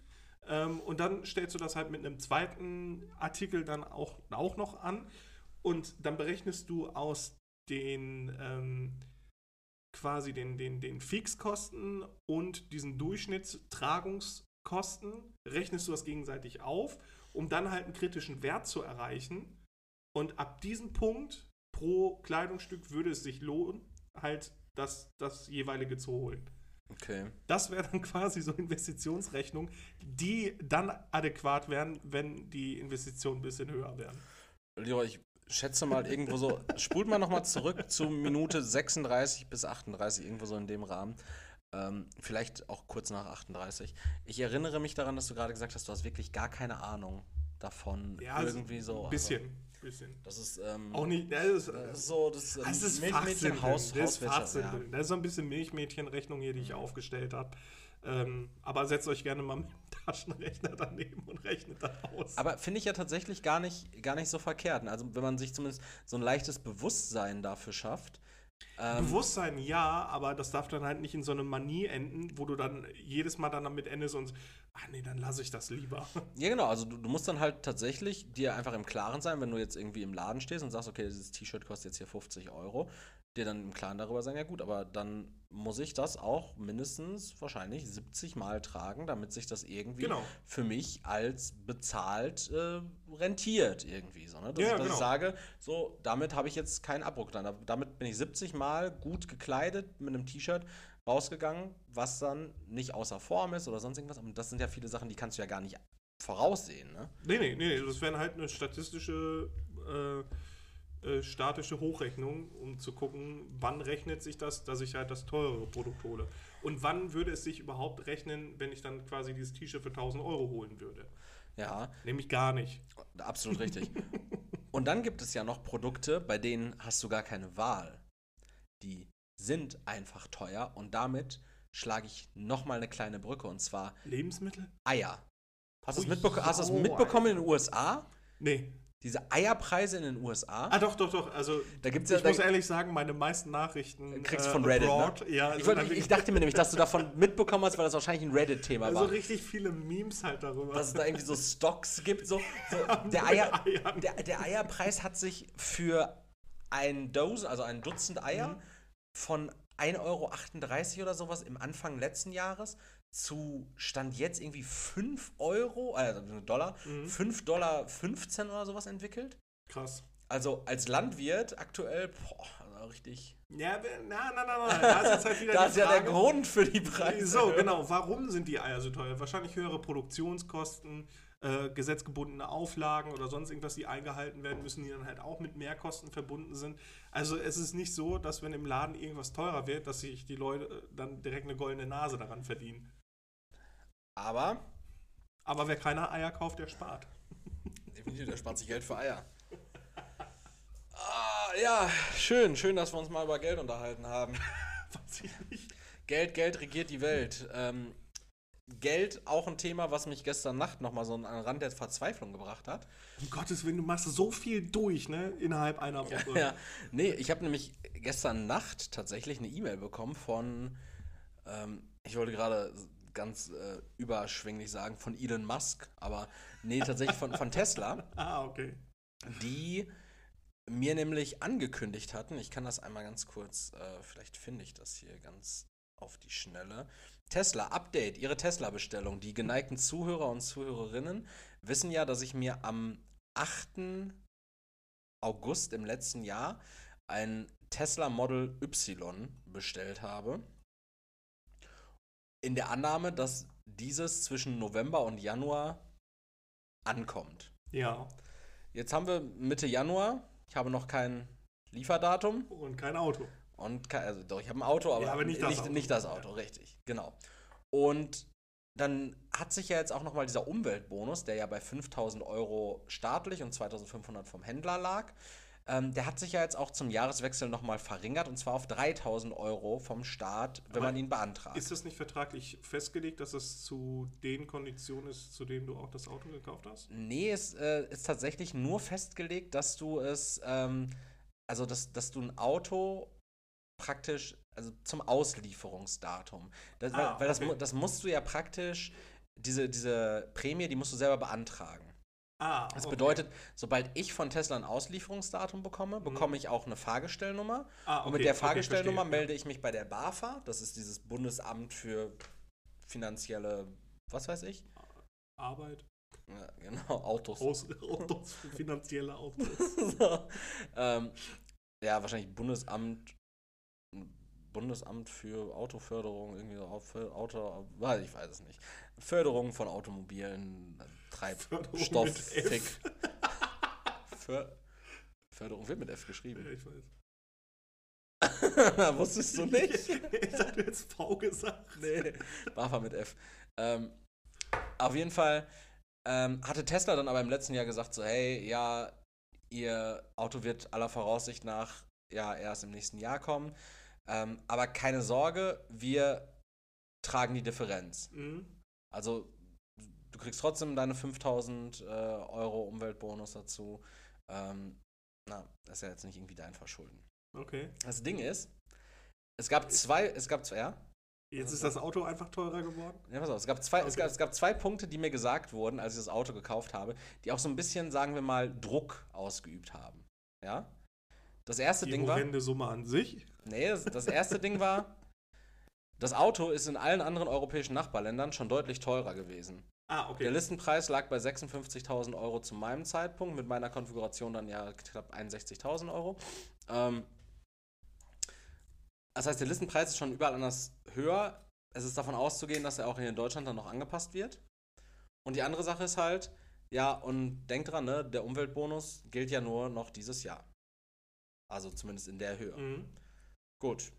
A: Ähm, und dann stellst du das halt mit einem zweiten Artikel dann auch, auch noch an. Und dann berechnest du aus den ähm, quasi den, den, den Fixkosten und diesen Durchschnittstragungskosten, rechnest du das gegenseitig auf, um dann halt einen kritischen Wert zu erreichen. Und ab diesem Punkt pro Kleidungsstück würde es sich lohnen, halt das, das jeweilige zu holen.
B: Okay.
A: Das wäre dann quasi so Investitionsrechnung, die dann adäquat wären, wenn die Investitionen ein bisschen höher wären.
B: Leroy, ich schätze mal irgendwo so, spult mal nochmal zurück zu Minute 36 bis 38, irgendwo so in dem Rahmen. Ähm, vielleicht auch kurz nach 38. Ich erinnere mich daran, dass du gerade gesagt hast, du hast wirklich gar keine Ahnung davon.
A: Ja, also
B: irgendwie so.
A: Ein bisschen.
B: Also,
A: bisschen.
B: das ist, ähm,
A: Auch nicht, das ist,
B: das ist so, das ähm,
A: das ist
B: Milchmädchen, Haus,
A: das ist Fachsimpeln. Das ist so ein bisschen Milchmädchenrechnung hier, die ich aufgestellt habe. Ähm, aber setzt euch gerne mal mit dem Taschenrechner daneben und rechnet das aus.
B: Aber finde ich ja tatsächlich gar nicht, gar nicht so verkehrt. Also wenn man sich zumindest so ein leichtes Bewusstsein dafür schafft. Ähm,
A: Bewusstsein ja, aber das darf dann halt nicht in so eine Manie enden, wo du dann jedes Mal dann damit endest und ach nee, dann lasse ich das lieber.
B: Ja, genau. Also du, du musst dann halt tatsächlich dir einfach im Klaren sein, wenn du jetzt irgendwie im Laden stehst und sagst, okay, dieses T-Shirt kostet jetzt hier 50 Euro, dir dann im Klaren darüber sein, ja gut, aber dann muss ich das auch mindestens wahrscheinlich 70 Mal tragen, damit sich das irgendwie
A: Genau.
B: für mich als bezahlt äh, rentiert irgendwie. So, ne? dass,
A: Ja,
B: ich, dass
A: genau.
B: ich sage, so, damit habe ich jetzt keinen Abbruch. Damit bin ich 70 Mal gut gekleidet mit einem T-Shirt rausgegangen, was dann nicht außer Form ist oder sonst irgendwas. Und das sind ja viele Sachen, die kannst du ja gar nicht voraussehen. Ne?
A: Nee, nee, nee, das wäre halt eine statistische, äh, äh, statische Hochrechnung, um zu gucken, wann rechnet sich das, dass ich halt das teurere Produkt hole. Und wann würde es sich überhaupt rechnen, wenn ich dann quasi dieses T-Shirt für 1000 Euro holen würde?
B: Ja,
A: Nämlich gar nicht.
B: absolut richtig. Und dann gibt es ja noch Produkte, bei denen hast du gar keine Wahl. Die sind einfach teuer und damit schlage ich nochmal eine kleine Brücke und zwar
A: Lebensmittel?
B: Eier. Hast du es
A: Oh,
B: mitbeko hast
A: jau,
B: mitbekommen in den USA?
A: Nee.
B: Diese Eierpreise in den USA?
A: Ah, doch, doch, doch. Also,
B: Da gibt's
A: ich
B: ja- da-
A: muss ehrlich sagen, meine meisten Nachrichten.
B: Kriegst du von Reddit,
A: abroad,
B: ne?
A: Ja,
B: ich,
A: halt
B: ich, ich
A: wirklich-
B: dachte mir nämlich, dass du davon mitbekommen hast, weil das wahrscheinlich ein Reddit-Thema
A: also
B: war.
A: richtig viele Memes halt darüber.
B: dass es da irgendwie so Stocks gibt. So, so der, Eier, der, der Eierpreis hat sich für ein Dose, also ein Dutzend Eier,
A: Mhm.
B: Von 1,38 Euro oder sowas im Anfang letzten Jahres zu Stand jetzt irgendwie 5 Euro, also Dollar,
A: Mhm.
B: 5 Dollar 15 oder sowas entwickelt.
A: Krass.
B: Also als Landwirt aktuell, boah, also richtig.
A: Ja, na, na, na, na. Da ist jetzt halt wieder
B: Da
A: die
B: ist ja der
A: Frage-
B: Grund für die Preise.
A: So, genau. Warum sind die Eier so teuer? Wahrscheinlich höhere Produktionskosten, äh, gesetzgebundene Auflagen oder sonst irgendwas, die eingehalten werden müssen, die dann halt auch mit Mehrkosten verbunden sind. Also es ist nicht so, dass wenn im Laden irgendwas teurer wird, dass sich die Leute äh, dann direkt eine goldene Nase daran verdienen.
B: Aber,
A: Aber wer keine Eier kauft, der spart.
B: definitiv, der spart sich Geld für Eier. Ah, ja, schön, schön, dass wir uns mal über Geld unterhalten haben.
A: Weiß ich nicht.
B: Geld, Geld regiert die Welt. Ähm, Geld auch ein Thema, was mich gestern Nacht nochmal so an den Rand der Verzweiflung gebracht hat.
A: Um Gottes Willen, du machst so viel durch, ne? Innerhalb einer Woche.
B: Ja, nee, ich habe nämlich gestern Nacht tatsächlich eine E-Mail bekommen von, ähm, ich wollte gerade ganz äh, überschwänglich sagen, von Elon Musk, aber nee, tatsächlich von, von Tesla,
A: Ah, okay.
B: die mir nämlich angekündigt hatten, ich kann das einmal ganz kurz, äh, vielleicht finde ich das hier ganz auf die Schnelle. Tesla, Update, Ihre Tesla-Bestellung. Die geneigten Zuhörer und Zuhörerinnen wissen ja, dass ich mir am 8. August im letzten Jahr ein Tesla Model Y bestellt habe. In der Annahme, dass dieses zwischen November und Januar ankommt.
A: Ja.
B: Jetzt haben wir Mitte Januar. Ich habe noch kein Lieferdatum.
A: Und kein Auto.
B: Und kein, also doch, ich habe ein Auto, aber,
A: Ja, aber nicht das
B: nicht,
A: Auto.
B: nicht das Auto, richtig. Genau. Und dann hat sich ja jetzt auch nochmal dieser Umweltbonus, der ja bei 5000 Euro staatlich und 2500 vom Händler lag, Ähm, der hat sich ja jetzt auch zum Jahreswechsel nochmal verringert und zwar auf 3000 Euro vom Staat, wenn
A: Aber
B: man ihn beantragt.
A: Ist das nicht vertraglich festgelegt, dass es zu den Konditionen ist, zu denen du auch das Auto gekauft hast?
B: Nee, es äh, ist tatsächlich nur festgelegt, dass du es, ähm, also dass, dass du ein Auto praktisch, also zum Auslieferungsdatum. Das,
A: Ah,
B: weil das,
A: okay.
B: mu- das musst du ja praktisch, diese, diese Prämie, die musst du selber beantragen.
A: Ah,
B: Das
A: okay.
B: bedeutet, sobald ich von Tesla ein Auslieferungsdatum bekomme, bekomme ich auch eine Fahrgestellnummer.
A: Ah,
B: Und mit
A: okay,
B: der
A: okay,
B: Fahrgestellnummer
A: ja.
B: melde ich mich bei der BAFA, das ist dieses Bundesamt für finanzielle, was weiß ich?
A: Arbeit,
B: Ja, genau, Autos.
A: Aus, Autos, finanzielle Autos.
B: so. ähm, ja, wahrscheinlich Bundesamt Bundesamt für Autoförderung, irgendwie so Auto, weiß ich weiß es nicht. Förderung von Automobilen, Treibstoff. Fick. För Förderung wird mit F geschrieben.
A: Ja, ich weiß.
B: Wusstest du nicht?
A: ich hatte jetzt V gesagt.
B: nee, BAFA mit F. Ähm, auf jeden Fall ähm, hatte Tesla dann aber im letzten Jahr gesagt, so, hey, ja, ihr Auto wird aller Voraussicht nach ja erst im nächsten Jahr kommen. Ähm, aber keine Sorge, wir tragen die Differenz.
A: Mhm.
B: Also du kriegst trotzdem deine 5000 äh, Euro Umweltbonus dazu. Ähm, na, das ist ja jetzt nicht irgendwie dein Verschulden.
A: Okay.
B: Das Ding ist, es gab zwei, es gab zwei, ja?
A: Jetzt ist das Auto einfach teurer geworden?
B: Ja, pass auf, es gab, zwei, es,
A: Okay.
B: gab, es gab zwei Punkte, die mir gesagt wurden, als ich das Auto gekauft habe, die auch so ein bisschen, sagen wir mal, Druck ausgeübt haben. Ja? Das erste
A: Die
B: Ding war.
A: horrende Summe an sich.
B: Nee, das, das erste Ding war, das Auto ist in allen anderen europäischen Nachbarländern schon deutlich teurer gewesen.
A: Ah, okay.
B: Der Listenpreis lag bei 56.000 Euro zu meinem Zeitpunkt, mit meiner Konfiguration dann ja knapp 61.000 Euro. Ähm, das heißt, der Listenpreis ist schon überall anders höher. Es ist davon auszugehen, dass er auch hier in Deutschland dann noch angepasst wird. Und die andere Sache ist halt, ja, und denkt dran, ne, der Umweltbonus gilt ja nur noch dieses Jahr. Also zumindest in der Höhe.
A: Mhm.
B: Gut.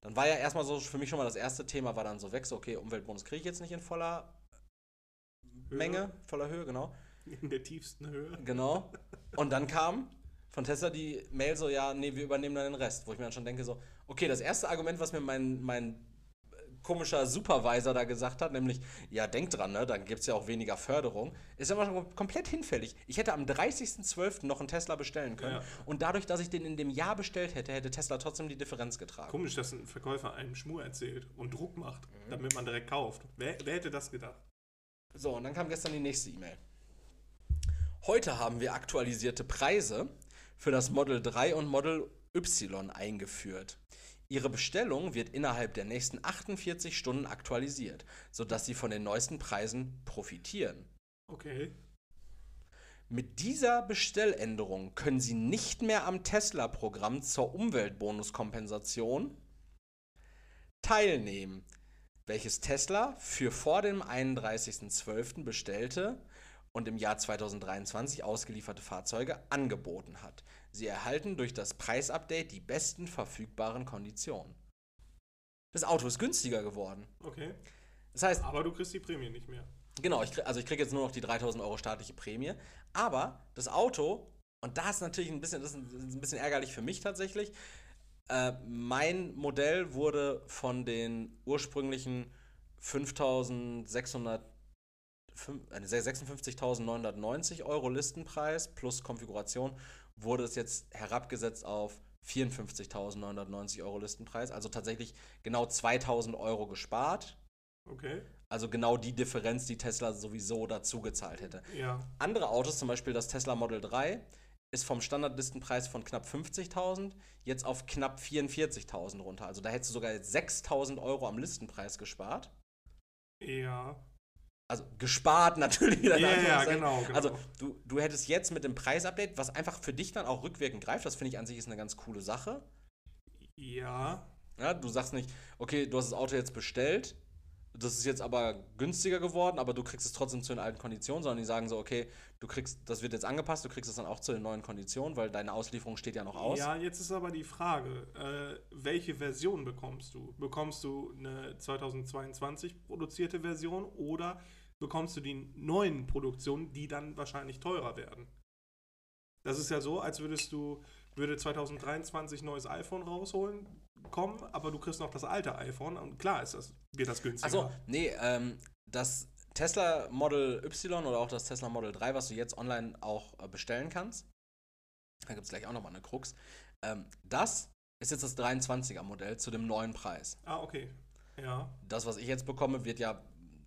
B: Dann war ja erstmal so für mich schon mal das erste Thema, war dann so weg, so, okay, Umweltbonus kriege ich jetzt nicht in voller
A: Höhe.
B: Menge, voller Höhe, genau.
A: In der tiefsten Höhe.
B: Genau. Und dann kam von Tesla die Mail so, ja, nee, wir übernehmen dann den Rest. Wo ich mir dann schon denke, so, okay, das erste Argument, was mir mein, mein komischer Supervisor da gesagt hat, nämlich, ja, denk dran, ne, dann gibt es ja auch weniger Förderung, ist immer schon komplett hinfällig. Ich hätte am 30.12. noch einen Tesla bestellen können.
A: Ja.
B: Und dadurch, dass ich den in dem Jahr bestellt hätte, hätte Tesla trotzdem die Differenz getragen.
A: Komisch, dass ein Verkäufer einem Schmur erzählt und Druck macht,
B: Mhm.
A: damit man direkt kauft. Wer, wer hätte das gedacht?
B: So, und dann kam gestern die nächste E-Mail. Heute haben wir aktualisierte Preise für das Model 3 und Model Y eingeführt. Ihre Bestellung wird innerhalb der nächsten 48 Stunden aktualisiert, sodass Sie von den neuesten Preisen profitieren.
A: Okay.
B: Mit dieser Bestelländerung können Sie nicht mehr am Tesla-Programm zur Umweltbonuskompensation teilnehmen, welches Tesla für vor dem 31.12. bestellte und im Jahr 2023 ausgelieferte Fahrzeuge angeboten hat. Sie erhalten durch das Preisupdate die besten verfügbaren Konditionen. Das Auto ist günstiger geworden.
A: Okay.
B: Das heißt,
A: Aber du kriegst die Prämie nicht mehr.
B: Genau, ich krieg, also ich kriege jetzt nur noch die 3000 Euro staatliche Prämie. Aber das Auto, und da ist natürlich ein bisschen, das ist ein, das bisschen ärgerlich für mich tatsächlich. Äh, mein Modell wurde von den ursprünglichen 5600, fünf- äh, 56.990 Euro Listenpreis plus Konfiguration, wurde es jetzt herabgesetzt auf 54.990 Euro Listenpreis. Also tatsächlich genau 2000 Euro gespart.
A: Okay.
B: Also genau die Differenz, die Tesla sowieso dazu gezahlt hätte.
A: Ja.
B: Andere Autos, zum Beispiel das Tesla Model 3, ist vom Standardlistenpreis von knapp 50.000 jetzt auf knapp 44.000 runter. Also da hättest du sogar jetzt 6.000 Euro am Listenpreis gespart.
A: Ja.
B: Also gespart natürlich.
A: Ja,
B: Anführungszeichen.
A: genau, genau.
B: Also du, du hättest jetzt mit dem Preisupdate, was einfach für dich dann auch rückwirkend greift, das finde ich an sich ist eine ganz coole Sache.
A: Ja.
B: Ja, du sagst nicht, okay, du hast das Auto jetzt bestellt, das ist jetzt aber günstiger geworden, aber du kriegst es trotzdem zu den alten Konditionen, sondern die sagen so, okay, du kriegst, das wird jetzt angepasst, du kriegst es dann auch zu den neuen Konditionen, weil deine Auslieferung steht ja noch aus.
A: Ja, jetzt ist aber die Frage, äh, welche Version bekommst du? Bekommst du eine 2022 produzierte Version oder bekommst du die neuen Produktionen, die dann wahrscheinlich teurer werden? Das ist ja so, als würdest du, würde 2023 neues iPhone rausholen, kommen, aber du kriegst noch das alte iPhone und klar ist das, wird das günstiger.
B: Achso, nee, ähm, das Tesla Model Y oder auch das Tesla Model 3, was du jetzt online auch äh, bestellen kannst, da gibt es gleich auch nochmal eine Krux, ähm, das ist jetzt das 23er Modell zu dem neuen Preis.
A: Ah, okay. Ja.
B: Das, was ich jetzt bekomme, wird ja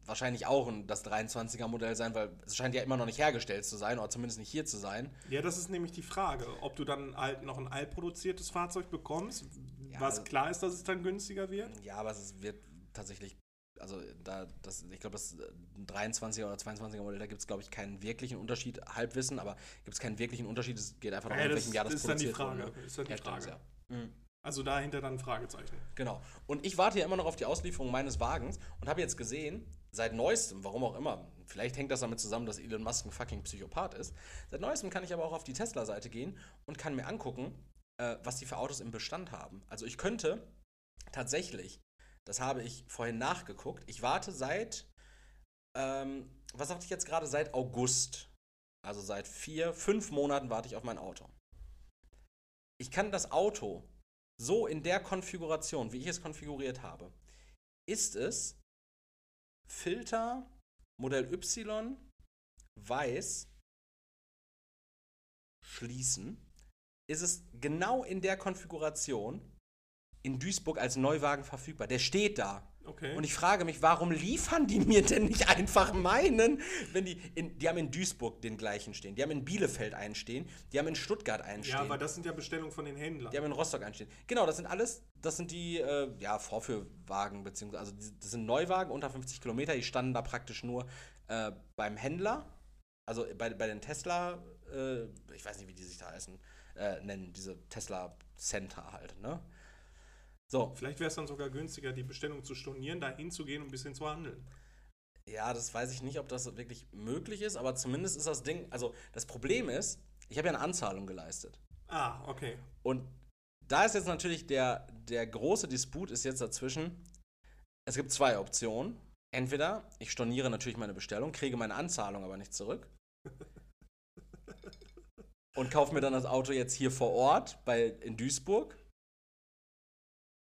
B: wahrscheinlich auch das 23er Modell sein, weil es scheint ja immer noch nicht hergestellt zu sein oder zumindest nicht hier zu sein.
A: Ja, das ist nämlich die Frage, ob du dann halt noch ein altproduziertes Fahrzeug bekommst,
B: Ja,
A: was
B: also-
A: klar ist, dass es dann günstiger wird.
B: Ja, aber es wird tatsächlich, also da, das, ich glaube, das äh, 23er oder 22er Modell, da gibt es, glaube ich, keinen wirklichen Unterschied, Halbwissen, aber gibt es keinen wirklichen Unterschied, es geht einfach darum,
A: Ja,
B: in welchem Jahr das
A: ist dann die
B: produziert
A: Frage.
B: wurde.
A: Ist dann die. Frage.
B: Mhm.
A: Also dahinter dann ein Fragezeichen.
B: Genau. Und ich warte ja immer noch auf die Auslieferung meines Wagens und habe jetzt gesehen, seit neuestem, warum auch immer, vielleicht hängt das damit zusammen, dass Elon Musk ein fucking Psychopath ist, seit neuestem kann ich aber auch auf die Tesla-Seite gehen und kann mir angucken, äh, was die für Autos im Bestand haben. Also ich könnte tatsächlich, das habe ich vorhin nachgeguckt, ich warte seit, ähm, was sagte ich jetzt gerade, seit August. Also seit vier, fünf Monaten warte ich auf mein Auto. Ich kann das Auto so in der Konfiguration, wie ich es konfiguriert habe, ist es Filter Modell Y weiß schließen, ist es genau in der Konfiguration in Duisburg als Neuwagen verfügbar. Der steht da.
A: Okay.
B: Und ich frage mich, warum liefern die mir denn nicht einfach meinen, wenn die in, die haben in Duisburg den gleichen stehen, die haben in Bielefeld einen stehen, die haben in Stuttgart einen
A: ja,
B: stehen.
A: aber das sind ja Bestellungen von den Händlern.
B: Die haben in Rostock einstehen. Genau, das sind alles, das sind die äh, ja, Vorführwagen, beziehungsweise also das sind Neuwagen unter 50 Kilometer, die standen da praktisch nur äh, beim Händler, also bei, bei den Tesla, äh, ich weiß nicht, wie die sich da heißen, äh, nennen, diese Tesla Center halt, ne? So,
A: Vielleicht wäre es dann sogar günstiger, die Bestellung zu stornieren, da hinzugehen und ein bisschen zu handeln.
B: ja, das weiß ich nicht, ob das wirklich möglich ist, aber zumindest ist das Ding, also das Problem ist, ich habe ja eine Anzahlung geleistet.
A: Ah, okay.
B: Und da ist jetzt natürlich der, der große Disput ist jetzt dazwischen. Es gibt zwei Optionen. Entweder ich storniere natürlich meine Bestellung, kriege meine Anzahlung aber nicht zurück. Und kaufe mir dann das Auto jetzt hier vor Ort bei, in Duisburg.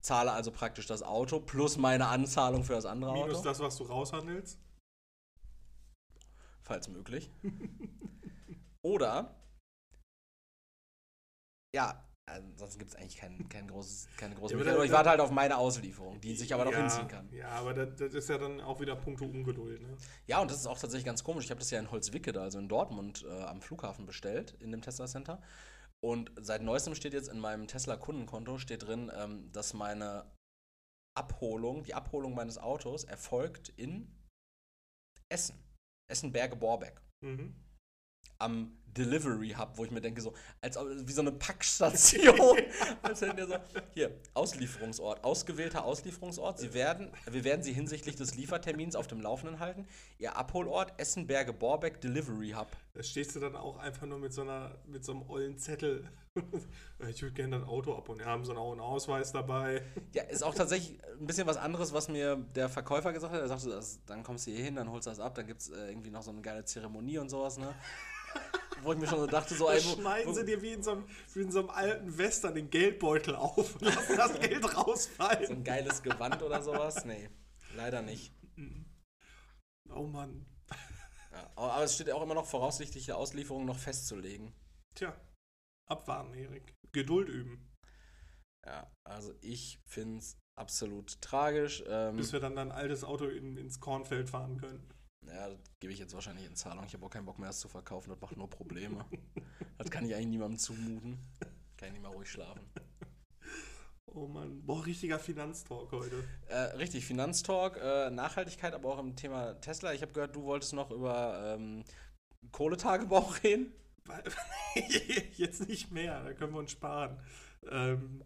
B: Zahle also praktisch das Auto plus meine Anzahlung für das andere
A: Minus
B: Auto.
A: das, was du raushandelst.
B: falls möglich. Oder, ja, ansonsten gibt es eigentlich kein, kein großes, keine große
A: Ja,
B: Möglichkeit. Aber ich warte halt auf meine Auslieferung, die sich aber noch
A: ja,
B: hinziehen kann.
A: Ja, aber das, das ist ja dann auch wieder puncto Ungeduld. Ne?
B: Ja, und das ist auch tatsächlich ganz komisch. Ich habe das ja in Holzwickede, also in Dortmund, äh, am Flughafen bestellt, in dem Tesla Center. Und seit neuestem steht jetzt in meinem Tesla-Kundenkonto steht drin, ähm, dass meine Abholung, die Abholung meines Autos erfolgt in Essen. Essen-Berge-Borbeck.
A: Mhm.
B: am Delivery Hub, wo ich mir denke, so, als wie so eine Packstation. als wenn der so, hier, Auslieferungsort, ausgewählter Auslieferungsort. Sie werden, wir werden Sie hinsichtlich des Liefertermins auf dem Laufenden halten. Ihr Abholort Essen-Berge Borbeck Delivery Hub.
A: Da stehst du dann auch einfach nur mit so, einer, mit so einem ollen Zettel. ich würde gerne das Auto ab und wir haben so einen Ausweis dabei.
B: Ja, ist auch tatsächlich ein bisschen was anderes, was mir der Verkäufer gesagt hat. Er sagte, dann kommst du hier hin, dann holst du das ab, dann gibt es äh, irgendwie noch so eine geile Zeremonie und sowas, ne? Wo ich mir schon so dachte, so,
A: Da
B: wo,
A: schneiden
B: wo,
A: sie dir wie in, so einem, wie in so einem alten Western den Geldbeutel auf und lassen das Geld
B: so
A: rausfallen.
B: ein geiles Gewand oder sowas? Nee, leider nicht.
A: Oh Mann.
B: Ja, aber es steht auch immer noch voraussichtliche Auslieferung noch festzulegen.
A: Tja, abwarten, Erik. Geduld üben.
B: Ja, also ich finde es absolut tragisch. Ähm,
A: Bis wir dann dein altes Auto in, ins Kornfeld fahren können.
B: Ja, das gebe ich jetzt wahrscheinlich in Zahlung. Ich habe auch keinen Bock mehr, das zu verkaufen. Das macht nur Probleme. das kann ich eigentlich niemandem zumuten. Kann ich nicht mal ruhig schlafen.
A: Oh Mann. Boah, richtiger Finanztalk heute.
B: Äh, richtig, Finanztalk, äh, Nachhaltigkeit, aber auch im Thema Tesla. Ich habe gehört, du wolltest noch über ähm, Kohletagebau reden.
A: Jetzt nicht mehr, da können wir uns sparen. Ähm,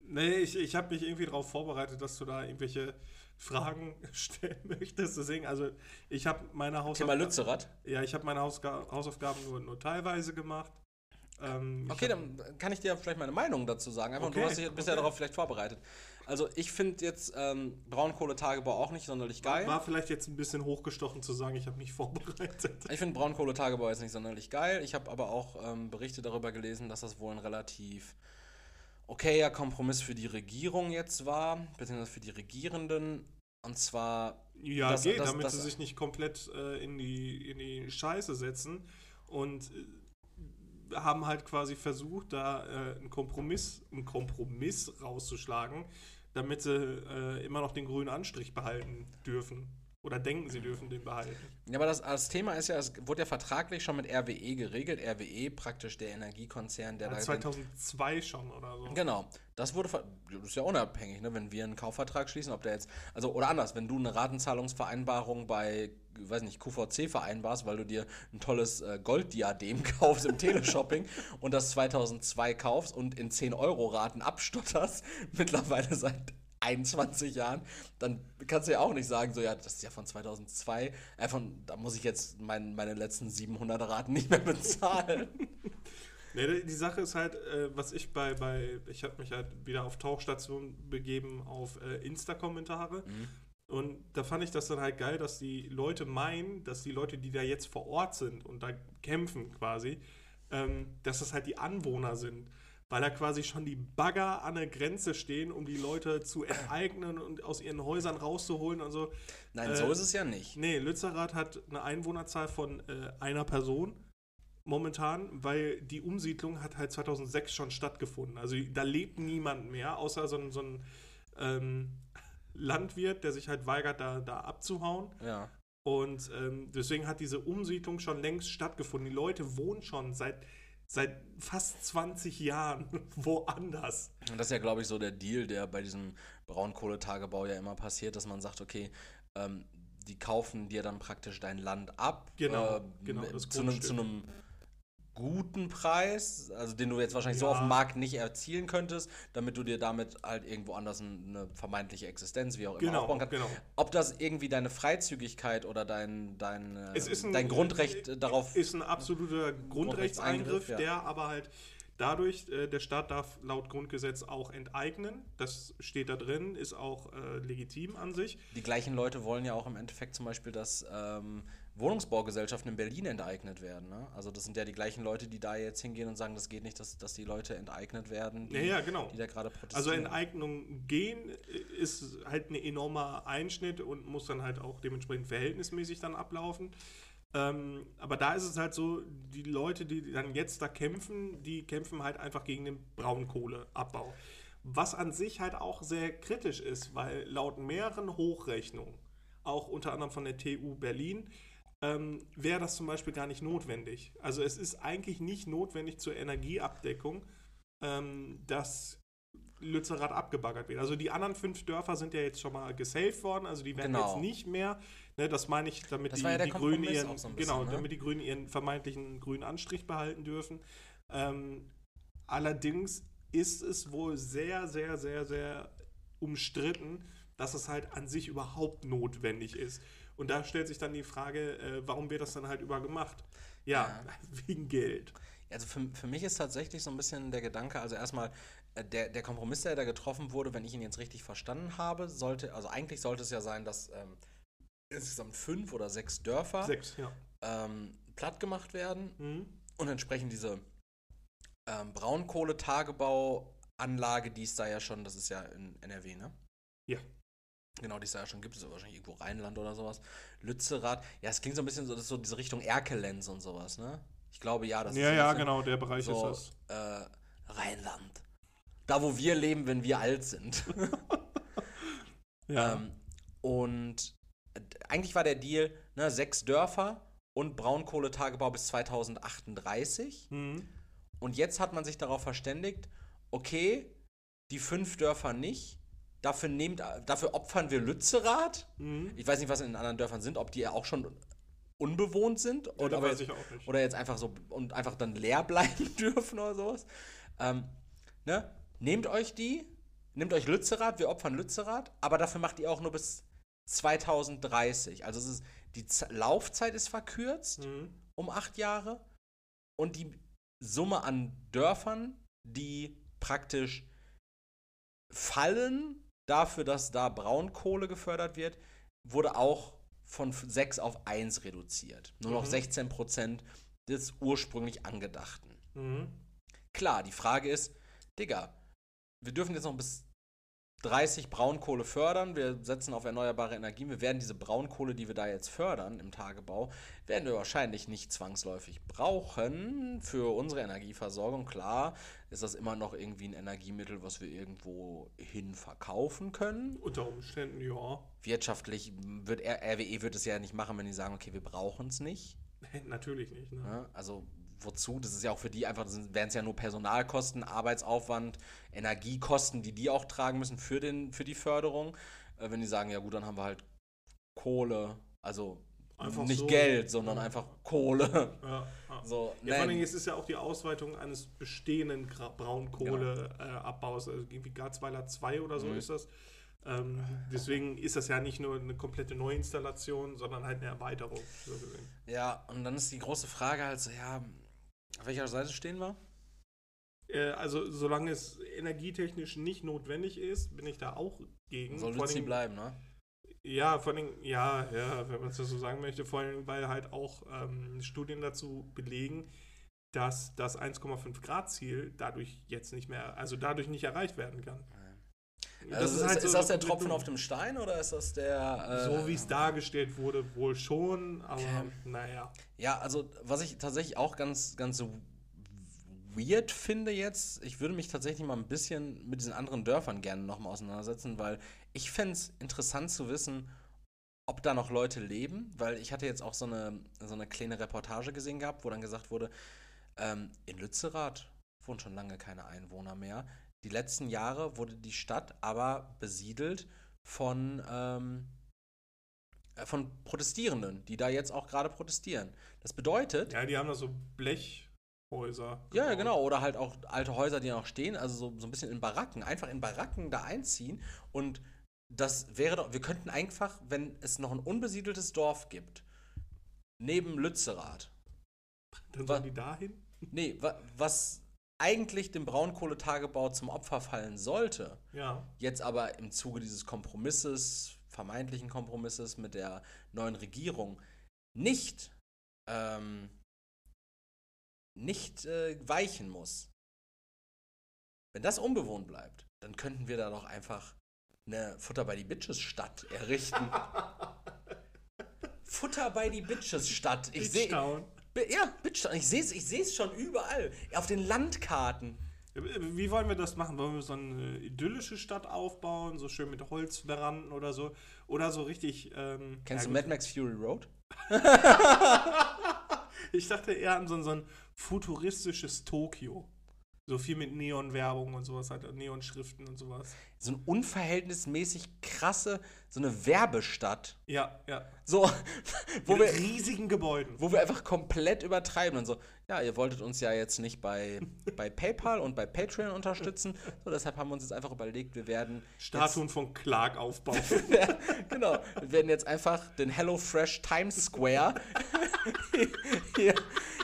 A: nee, ich, ich habe mich irgendwie darauf vorbereitet, dass du da irgendwelche Fragen stellen möchtest. Deswegen, also ich habe meine
B: Thema
A: Hausaufgaben.
B: Lützerath.
A: Ja, ich habe meine Hausga Hausaufgaben nur, nur teilweise gemacht. Ähm,
B: Okay,
A: hab-
B: dann kann ich dir vielleicht meine Meinung dazu sagen. Einfach,
A: Okay,
B: du hast dich, bist ja
A: okay.
B: darauf vielleicht vorbereitet. Also ich finde jetzt ähm, Braunkohletagebau auch nicht sonderlich geil.
A: War vielleicht jetzt ein bisschen hochgestochen zu sagen, ich habe mich vorbereitet.
B: Ich finde Braunkohletagebau jetzt nicht sonderlich geil. Ich habe aber auch ähm, Berichte darüber gelesen, dass das wohl ein relativ okayer Kompromiss für die Regierung jetzt war, beziehungsweise für die Regierenden. Und zwar,
A: Ja,
B: Das-
A: geht,
B: das-
A: damit
B: das-
A: sie sich nicht komplett äh, in, die, in die Scheiße setzen und äh, haben halt quasi versucht, da äh, einen Kompromiss, einen Kompromiss rauszuschlagen, damit sie äh, immer noch den grünen Anstrich behalten dürfen. Oder denken, sie dürfen den behalten.
B: ja, aber das, das Thema ist ja, es wurde ja vertraglich schon mit RWE geregelt. RWE praktisch der Energiekonzern, der
A: Ja,
B: da
A: 2002 schon oder so.
B: Genau, das wurde das ist ja unabhängig, ne? wenn wir einen Kaufvertrag schließen, ob der jetzt, also oder anders, wenn du eine Ratenzahlungsvereinbarung bei, weiß nicht, QVC vereinbarst, weil du dir ein tolles äh, Golddiadem kaufst im Teleshopping und das 2002 kaufst und in 10 Euro Raten abstotterst, mittlerweile seit 21 Jahren, dann kannst du ja auch nicht sagen, so ja, das ist ja von 2002, äh, von, da muss ich jetzt mein, meine letzten 700 Raten nicht mehr bezahlen.
A: Nee, die- Sache ist halt, äh, was ich bei, bei ich habe mich halt wieder auf Tauchstation begeben auf äh, Insta-Kommentare. Und da fand ich das dann halt geil, dass die Leute meinen, dass die Leute, die da jetzt vor Ort sind und da kämpfen quasi, ähm, dass das halt die Anwohner sind. Weil da quasi schon die Bagger an der Grenze stehen, um die Leute zu enteignen und aus ihren Häusern rauszuholen und so.
B: Nein,
A: Äh,
B: so ist es ja nicht.
A: Nee, Lützerath hat eine Einwohnerzahl von äh, einer Person momentan, weil die Umsiedlung hat halt 2006 schon stattgefunden. Also da lebt niemand mehr, außer so ein, so ein ähm, Landwirt, der sich halt weigert, da, da abzuhauen.
B: Ja.
A: Und ähm, deswegen hat diese Umsiedlung schon längst stattgefunden. Die Leute wohnen schon seit, seit fast 20 Jahren woanders.
B: Und das ist ja, glaube ich, so der Deal, der bei diesem Braunkohletagebau ja immer passiert, dass man sagt, okay, ähm, die kaufen dir dann praktisch dein Land ab.
A: Genau,
B: äh,
A: genau,
B: zu einem guten Preis, also den du jetzt wahrscheinlich so
A: Ja.
B: auf dem Markt nicht erzielen könntest, damit du dir damit halt irgendwo anders ein- eine vermeintliche Existenz, wie auch immer,
A: Genau,
B: aufbauen kannst.
A: genau.
B: Ob das irgendwie deine Freizügigkeit oder dein, dein, äh,
A: Es ist ein,
B: dein Grundrecht äh, darauf
A: Ist ein absoluter Grundrechtseingriff,
B: Grundrechtseingriff, ja.
A: der aber halt dadurch, äh, der Staat darf laut Grundgesetz auch enteignen. Das steht da drin, ist auch äh, legitim an sich.
B: Die gleichen Leute wollen ja auch im Endeffekt zum Beispiel, dass ähm, Wohnungsbaugesellschaften in Berlin enteignet werden. Ne? Also das sind ja die gleichen Leute, die da jetzt hingehen und sagen, das geht nicht, dass, dass die Leute enteignet werden, die,
A: Ja, ja, genau.
B: die da gerade
A: Also
B: protestieren.
A: Enteignung gehen ist halt ein enormer Einschnitt und muss dann halt auch dementsprechend verhältnismäßig dann ablaufen. Ähm, aber da ist es halt so, die Leute, die dann jetzt da kämpfen, die kämpfen halt einfach gegen den Braunkohleabbau. Was an sich halt auch sehr kritisch ist, weil laut mehreren Hochrechnungen, auch unter anderem von der TU Berlin, ähm, wäre das zum Beispiel gar nicht notwendig. Also es ist eigentlich nicht notwendig zur Energieabdeckung, ähm, dass Lützerath abgebaggert wird. Also die anderen fünf Dörfer sind ja jetzt schon mal gesaved worden, also die werden
B: Genau.
A: jetzt nicht mehr. Ne, das meine ich, damit die,
B: ja
A: die Grünen ihren,
B: so
A: genau,
B: bisschen, ne?
A: damit die Grünen ihren vermeintlichen grünen Anstrich behalten dürfen. Ähm, allerdings ist es wohl sehr, sehr, sehr, sehr umstritten, dass es halt an sich überhaupt notwendig ist. Und da stellt sich dann die Frage, äh, warum wird das dann halt übergemacht? Ja,
B: Ja.
A: wegen Geld.
B: Also für, für mich ist tatsächlich so ein bisschen der Gedanke, also erstmal, äh, der, der Kompromiss, der da getroffen wurde, wenn ich ihn jetzt richtig verstanden habe, sollte, also eigentlich sollte es ja sein, dass ähm, insgesamt fünf oder sechs Dörfer
A: Sechs, ja.
B: ähm, platt gemacht werden
A: Mhm.
B: und entsprechend diese ähm, Braunkohletagebauanlage, die es da ja schon, das ist ja in NRW, ne?
A: Ja.
B: Genau, die es da ja schon gibt, ist ja wahrscheinlich irgendwo Rheinland oder sowas. Lützerath, ja, es klingt so ein bisschen so, das so diese Richtung Erkelenz und sowas, ne? Ich glaube, ja, das
A: Ja,
B: ist
A: ja,
B: bisschen
A: genau, der Bereich
B: so,
A: ist das.
B: äh, Rheinland. Da, wo wir leben, wenn wir alt sind.
A: Ja.
B: Ähm, und eigentlich war der Deal, ne, sechs Dörfer und Braunkohletagebau bis 2038.
A: Mhm.
B: Und jetzt hat man sich darauf verständigt, okay, die fünf Dörfer nicht. Dafür, nehmt, dafür opfern wir Lützerath.
A: Mhm.
B: Ich weiß nicht, was in den anderen Dörfern sind, ob die ja auch schon unbewohnt sind
A: Ja,
B: oder, jetzt, oder jetzt einfach so und einfach dann leer bleiben dürfen oder sowas. Ähm, ne? Nehmt euch die, nehmt euch Lützerath, wir opfern Lützerath, aber dafür macht ihr auch nur bis 2030. Also ist, die Z Laufzeit ist verkürzt
A: Mhm.
B: um acht Jahre und die Summe an Dörfern, die praktisch fallen dafür, dass da Braunkohle gefördert wird, wurde auch von 6 auf 1 reduziert. Nur noch
A: Mhm.
B: 16 Prozent des ursprünglich angedachten.
A: Mhm.
B: Klar, die Frage ist, Digga, wir dürfen jetzt noch bis 30 Braunkohle fördern. Wir setzen auf erneuerbare Energien. Wir werden diese Braunkohle, die wir da jetzt fördern im Tagebau, werden wir wahrscheinlich nicht zwangsläufig brauchen für unsere Energieversorgung. Klar ist das immer noch irgendwie ein Energiemittel, was wir irgendwo hin verkaufen können.
A: Unter Umständen, ja.
B: Wirtschaftlich wird RWE wird es ja nicht machen, wenn die sagen, okay, wir brauchen es nicht.
A: Natürlich nicht. Ne?
B: Also wozu? Das ist ja auch für die einfach, wären es ja nur Personalkosten, Arbeitsaufwand, Energiekosten, die die auch tragen müssen für, den, für die Förderung. Äh, wenn die sagen, ja gut, dann haben wir halt Kohle, also
A: Einfach
B: nicht
A: so.
B: Geld, sondern einfach Kohle.
A: Ja, ja.
B: So,
A: Ja, vor allem,
B: nein.
A: es ist ja auch die Ausweitung eines bestehenden Braunkohleabbaus, also irgendwie Garzweiler 2 oder so
B: Mhm.
A: ist das. Ähm, deswegen ist das ja nicht nur eine komplette Neuinstallation, sondern halt eine Erweiterung. So.
B: Ja, und dann ist die große Frage halt so, ja, auf welcher Seite stehen wir?
A: Äh, also, solange es energietechnisch nicht notwendig ist, bin ich da auch gegen.
B: Soll
A: Vor
B: sie bleiben, ne?
A: Ja, vor allem, ja, ja, wenn man es so sagen möchte, vor allem, weil halt auch ähm, Studien dazu belegen, dass das 1,5 Grad Ziel dadurch jetzt nicht mehr, also dadurch nicht erreicht werden kann.
B: Also ist,
A: halt
B: ist,
A: so
B: das der Tropfen auf dem Stein oder ist das der. Äh,
A: So wie es dargestellt wurde, wohl schon, aber
B: Okay.
A: naja.
B: Ja, also was ich tatsächlich auch ganz, ganz weird finde jetzt, ich würde mich tatsächlich mal ein bisschen mit diesen anderen Dörfern gerne nochmal auseinandersetzen, weil ich fände es interessant zu wissen, ob da noch Leute leben, weil ich hatte jetzt auch so eine, so eine kleine Reportage gesehen gehabt, wo dann gesagt wurde, ähm, in Lützerath wohnen schon lange keine Einwohner mehr. Die letzten Jahre wurde die Stadt aber besiedelt von, ähm, äh, von Protestierenden, die da jetzt auch gerade protestieren. Das bedeutet,
A: Ja, die haben da so Blechhäuser.
B: ja, ja,
A: gebaut.
B: genau. Oder halt auch alte Häuser, die noch stehen, also so, so ein bisschen in Baracken, einfach in Baracken da einziehen. Und das wäre doch, wir könnten einfach, wenn es noch ein unbesiedeltes Dorf gibt, neben Lützerath,
A: Dann
B: wa-
A: sollen die dahin?
B: nee, wa, was eigentlich dem Braunkohletagebau zum Opfer fallen sollte,
A: Ja.
B: jetzt aber im Zuge dieses Kompromisses, vermeintlichen Kompromisses mit der neuen Regierung, nicht, ähm, nicht äh, weichen muss. Wenn das unbewohnt bleibt, dann könnten wir da doch einfach eine Futter bei die Bitches Stadt errichten. Futter bei die Bitches Stadt. Ich sehe. Ja, Bitchtown. Ich sehe es ich seh's schon überall. Auf den Landkarten.
A: Wie wollen wir das machen? Wollen wir so eine idyllische Stadt aufbauen, so schön mit Holzveranden oder so? Oder so richtig. Ähm,
B: Kennst
A: ja,
B: du. Mad Max Fury Road?
A: Ich dachte eher an so, so ein futuristisches Tokio. So viel mit Neon-Werbung und sowas, halt Neon-Schriften und sowas.
B: So eine unverhältnismäßig krasse, so eine Werbestadt.
A: Ja, ja.
B: So, wo
A: Mit
B: wir,
A: riesigen Gebäuden.
B: wo wir einfach komplett übertreiben und so, ja, ihr wolltet uns ja jetzt nicht bei, bei PayPal und bei Patreon unterstützen, so deshalb haben wir uns jetzt einfach überlegt, wir werden
A: Statuen von Clark aufbauen.
B: ja, genau, wir werden jetzt einfach den HelloFresh Times Square hier,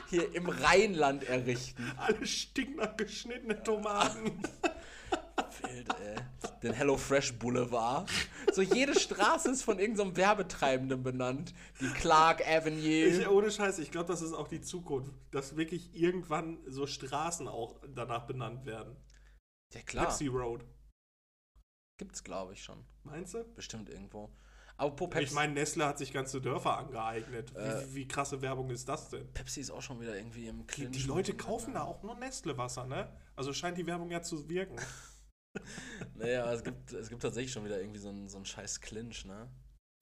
B: hier im Rheinland errichten.
A: Alle geschnittenen Tomaten.
B: Wild, ey. Den HelloFresh Boulevard. So jede Straße ist von irgendeinem Werbetreibenden benannt. Die Clark Avenue.
A: Ich, ohne Scheiß, ich glaube, das ist auch die Zukunft. Dass wirklich irgendwann so Straßen auch danach benannt werden.
B: ja klar,
A: Pepsi Road.
B: gibt's glaube ich schon.
A: Meinst du?
B: Bestimmt irgendwo. Apropos Pepsi,
A: Ich meine, Nestle hat sich ganze Dörfer angeeignet. Wie,
B: Äh,
A: wie krasse Werbung ist das denn?
B: Pepsi ist auch schon wieder irgendwie im
A: Die,
B: Clinch.
A: die Leute kaufen da auch nur Nestle-Wasser, ne? Also scheint die Werbung ja zu wirken.
B: Naja, es gibt, es gibt tatsächlich schon wieder irgendwie so einen, so einen scheiß Clinch, ne?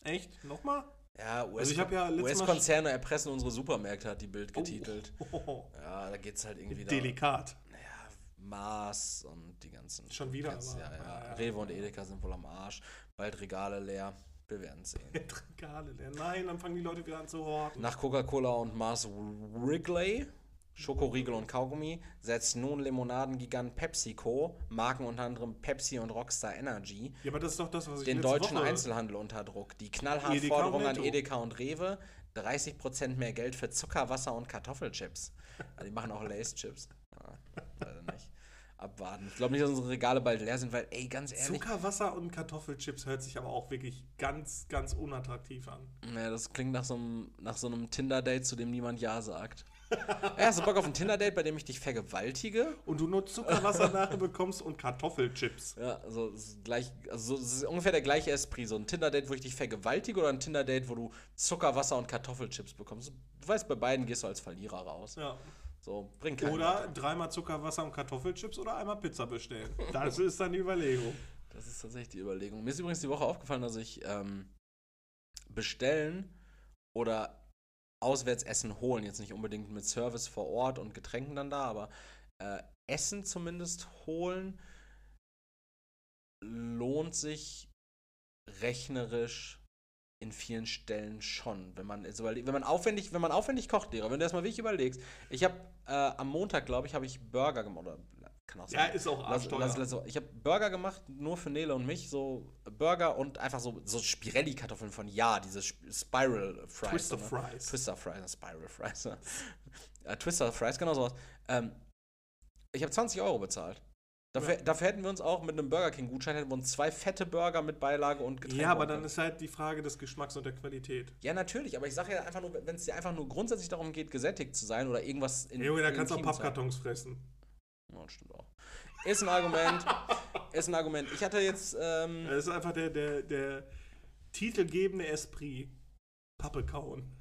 A: Echt? Nochmal?
B: Ja, US
A: Also ja
B: US-Konzerne erpressen unsere Supermärkte, hat die Bild getitelt.
A: Oh.
B: Ja, da geht's halt irgendwie da.
A: Delikat.
B: Ja, Mars und die ganzen.
A: Schon wieder,
B: Ganzen, ja, ja.
A: ja, ja.
B: Rewe und Edeka sind wohl am Arsch. Bald Regale leer. Wir werden sehen.
A: Regale leer. Nein, dann fangen die Leute wieder an zu horten.
B: Nach Coca-Cola und Mars Wrigley Schokoriegel und Kaugummi setzt nun Limonadengigant PepsiCo, Marken unter anderem Pepsi und Rockstar Energy,
A: Ja, aber das ist doch das, was ich
B: den deutschen
A: Woche...
B: Einzelhandel unter Druck. Die knallhart
A: Edeka
B: Forderung an. Edeka und Rewe, 30% mehr Geld für Zucker, Wasser und Kartoffelchips. Also die machen auch Lace-Chips. Ja, leider nicht. Abwarten. Ich glaube nicht, dass unsere Regale bald leer sind, weil, ey, ganz ehrlich,
A: Zucker, Wasser und Kartoffelchips hört sich aber auch wirklich ganz, ganz unattraktiv an.
B: Ja, das klingt nach so einem, nach so einem Tinder-Date, zu dem niemand Ja sagt. Ey, hast du Bock auf ein Tinder-Date, bei dem ich dich vergewaltige?
A: Und du nur Zuckerwasser nachher bekommst und Kartoffelchips.
B: Ja, also, es ist gleich, also so- es ist ungefähr der gleiche Esprit. So ein Tinder-Date, wo ich dich vergewaltige oder ein Tinder-Date, wo du Zucker, Wasser und Kartoffelchips bekommst. Du weißt, bei beiden gehst du als Verlierer raus.
A: Ja.
B: So, bringt
A: Oder dreimal Zuckerwasser und Kartoffelchips oder einmal Pizza bestellen. Das ist dann die Überlegung.
B: Das ist tatsächlich die Überlegung. Mir ist übrigens die Woche aufgefallen, dass ich ähm, bestellen oder auswärts Essen holen, jetzt nicht unbedingt mit Service vor Ort und Getränken dann da, aber äh, Essen zumindest holen lohnt sich rechnerisch in vielen Stellen schon, wenn man, so, wenn man aufwendig, wenn man aufwendig kocht, Lehrer, wenn du das mal wirklich überlegst. Ich habe äh, am Montag, glaube ich, habe ich Burger gemacht oder kann auch
A: Ja,
B: sein.
A: ist auch
B: Lass,
A: arschteuer.
B: lass, lass. Ich habe Burger gemacht, nur für Nele und mich, so Burger und einfach so, so Spirelli-Kartoffeln von Ja, diese Sp- Spiral Fries.
A: Twister
B: ne?
A: Fries.
B: Twister Fries, ne, Spiral Fries. ne? äh, Twister Fries, genau sowas. Ähm, ich habe 20 Euro bezahlt. Dafür,
A: Ja.
B: dafür hätten wir uns auch mit einem Burger King-Gutschein hätten wir uns zwei fette Burger mit Beilage und Getränk
A: Ja, aber dann ist halt die Frage des Geschmacks und der Qualität.
B: Ja, natürlich, aber ich sage ja einfach nur, wenn es dir einfach nur grundsätzlich darum geht, gesättigt zu sein oder irgendwas in
A: Ja, Junge, da kannst du auch. Pappkartons fressen.
B: Ja, stimmt auch. Ist ein Argument. ist ein Argument. Ich hatte jetzt. Ähm,
A: Das ist einfach der, der, der titelgebende Esprit. Pappe kauen.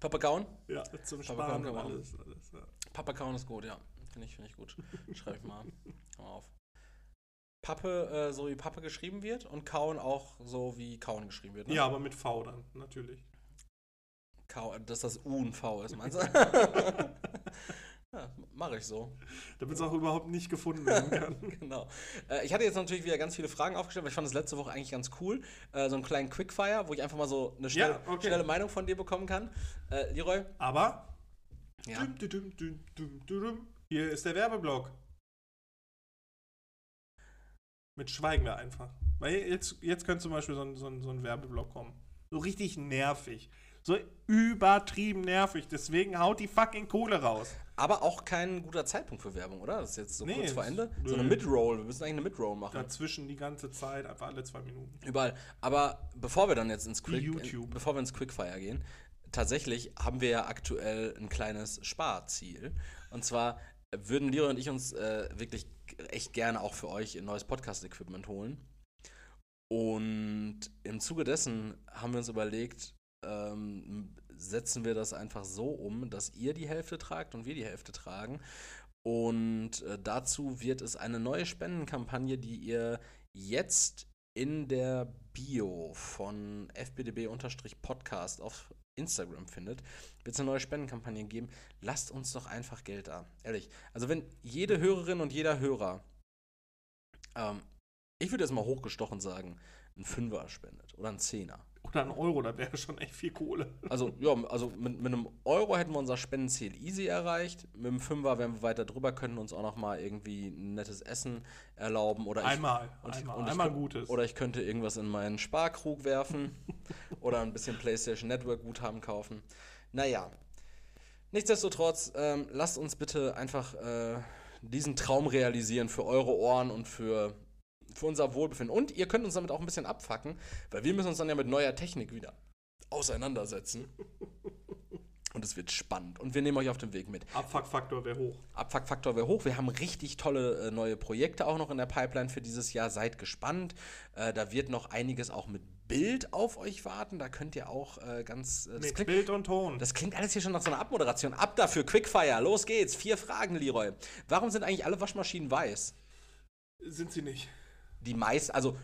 B: Papakauen?
A: Ja, zum
B: Pappe
A: Sparen
B: kauen
A: und alles. alles ja.
B: Papakauen ist gut, ja. Finde ich, finde ich gut. Schreibe ich mal, mal auf. Pappe, äh, so wie Pappe geschrieben wird und Kauen auch so wie Kauen geschrieben wird. Ne?
A: ja, aber mit V dann, natürlich.
B: Kau, dass das U und V ist, meinst du? ja, mache ich so.
A: Damit es auch überhaupt nicht gefunden werden kann.
B: Genau. Äh, ich hatte jetzt natürlich wieder ganz viele Fragen aufgestellt, weil ich fand das letzte Woche eigentlich ganz cool. Äh, so einen kleinen Quickfire, wo ich einfach mal so eine schnelle,
A: Ja, okay.
B: schnelle Meinung von dir bekommen kann. Äh, Leroy?
A: Aber.
B: Ja.
A: Düm, düm, düm. Hier ist der Werbeblock. Mit schweigen wir einfach. Weil jetzt, jetzt könnte zum Beispiel so ein, so, ein, so ein Werbeblock kommen. So richtig nervig. So übertrieben nervig. Deswegen haut die fucking Kohle raus.
B: Aber auch kein guter Zeitpunkt für Werbung, oder? Das ist jetzt so
A: Nee,
B: kurz vor Ende. So eine Mid-Roll. Wir müssen eigentlich eine Mid-Roll machen.
A: Dazwischen die ganze Zeit, einfach alle zwei Minuten.
B: Überall. Aber bevor wir dann jetzt ins Quick. In, bevor wir ins Quickfire gehen, tatsächlich haben wir ja aktuell ein kleines Sparziel. Und zwar würden Lira und ich uns äh, wirklich echt gerne auch für euch ein neues Podcast-Equipment holen. Und im Zuge dessen haben wir uns überlegt, ähm, setzen wir das einfach so um, dass ihr die Hälfte tragt und wir die Hälfte tragen. Und äh, dazu wird es eine neue Spendenkampagne, die ihr jetzt in der Bio von fbdb-podcast auf Instagram findet, wird es eine neue Spendenkampagne geben. Lasst uns doch einfach Geld da. Ehrlich. Also wenn jede Hörerin und jeder Hörer, ähm, ich würde jetzt mal hochgestochen sagen, einen Fünfer spendet oder einen Zehner.
A: Oder ein Euro, da wäre schon echt viel Kohle.
B: Also, ja, also mit, mit einem Euro hätten wir unser Spendenziel easy erreicht. Mit einem Fünfer wären wir weiter drüber, können uns auch noch mal irgendwie ein nettes Essen erlauben. Oder ich,
A: Einmal.
B: und ich-
A: einmal
B: und ich
A: einmal
B: könnt-
A: Gutes.
B: Oder ich könnte irgendwas in meinen Sparkrug werfen. oder ein bisschen PlayStation Network Guthaben kaufen. Naja. Nichtsdestotrotz, ähm, lasst uns bitte einfach äh, diesen Traum realisieren für eure Ohren und für, für unser Wohlbefinden. Und ihr könnt uns damit auch ein bisschen abfacken, weil wir müssen uns dann ja mit neuer Technik wieder auseinandersetzen. Und es wird spannend. Und wir nehmen euch auf den Weg mit.
A: Abfuckfaktor wäre hoch.
B: Abfuckfaktor wäre hoch. Wir haben richtig tolle äh, neue Projekte auch noch in der Pipeline für dieses Jahr. Seid gespannt. Äh, da wird noch einiges auch mit Bild auf euch warten. Da könnt ihr auch äh, ganz. Äh,
A: Mit
B: klingt,
A: Bild und Ton.
B: das klingt alles hier schon nach so einer Abmoderation. Ab dafür, Quickfire. Los geht's. Vier Fragen, Leroy. Warum sind eigentlich alle Waschmaschinen weiß?
A: Sind sie nicht.
B: Die meisten, also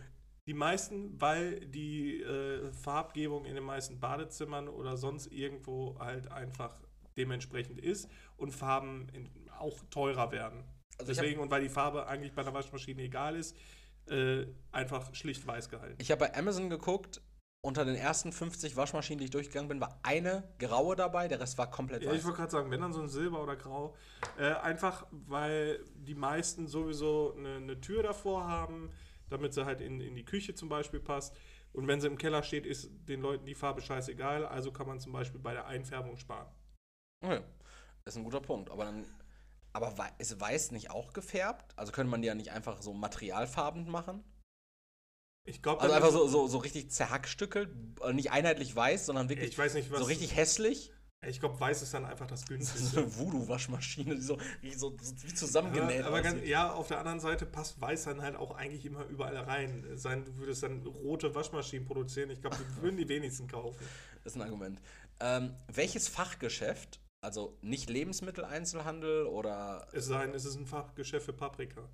A: Die meisten, weil die äh, Farbgebung in den meisten Badezimmern oder sonst irgendwo halt einfach dementsprechend ist und Farben in, auch teurer werden.
B: Also ich hab-
A: Deswegen, und weil die Farbe eigentlich bei einer Waschmaschine egal ist, äh, einfach schlicht weiß gehalten.
B: ich habe bei Amazon geguckt. Unter den ersten 50 Waschmaschinen, die ich durchgegangen bin, war eine graue dabei, der Rest war komplett
A: Ja,
B: weiß.
A: ich wollte gerade sagen, wenn dann so ein Silber oder Grau. Äh, einfach, weil die meisten sowieso eine, eine Tür davor haben, damit sie halt in, in die Küche zum Beispiel passt. Und wenn sie im Keller steht, ist den Leuten die Farbe scheißegal. Also kann man zum Beispiel bei der Einfärbung sparen.
B: Okay. Das ist ein guter Punkt. Aber dann. Aber ist weiß nicht auch gefärbt? Also könnte man die ja nicht einfach so materialfarben machen?
A: Ich glaube,
B: Also einfach so, so, so richtig zerhackstückelt, äh, nicht einheitlich weiß, sondern wirklich
A: Ich weiß nicht, was.
B: so richtig hässlich.
A: Ich glaube, weiß ist dann einfach das
B: So
A: günstigste.
B: eine Voodoo-Waschmaschine, die so, die so, so wie zusammengenäht
A: Ja, aber ganz, ja, auf der anderen Seite passt Weiß dann halt auch eigentlich immer überall rein. Sein, du würdest dann rote Waschmaschinen produzieren. Ich glaube, die würden die wenigsten kaufen.
B: Das ist ein Argument. Ähm, welches Fachgeschäft, also nicht Lebensmitteleinzelhandel oder
A: Es sei denn, es ist ein Fachgeschäft für Paprika.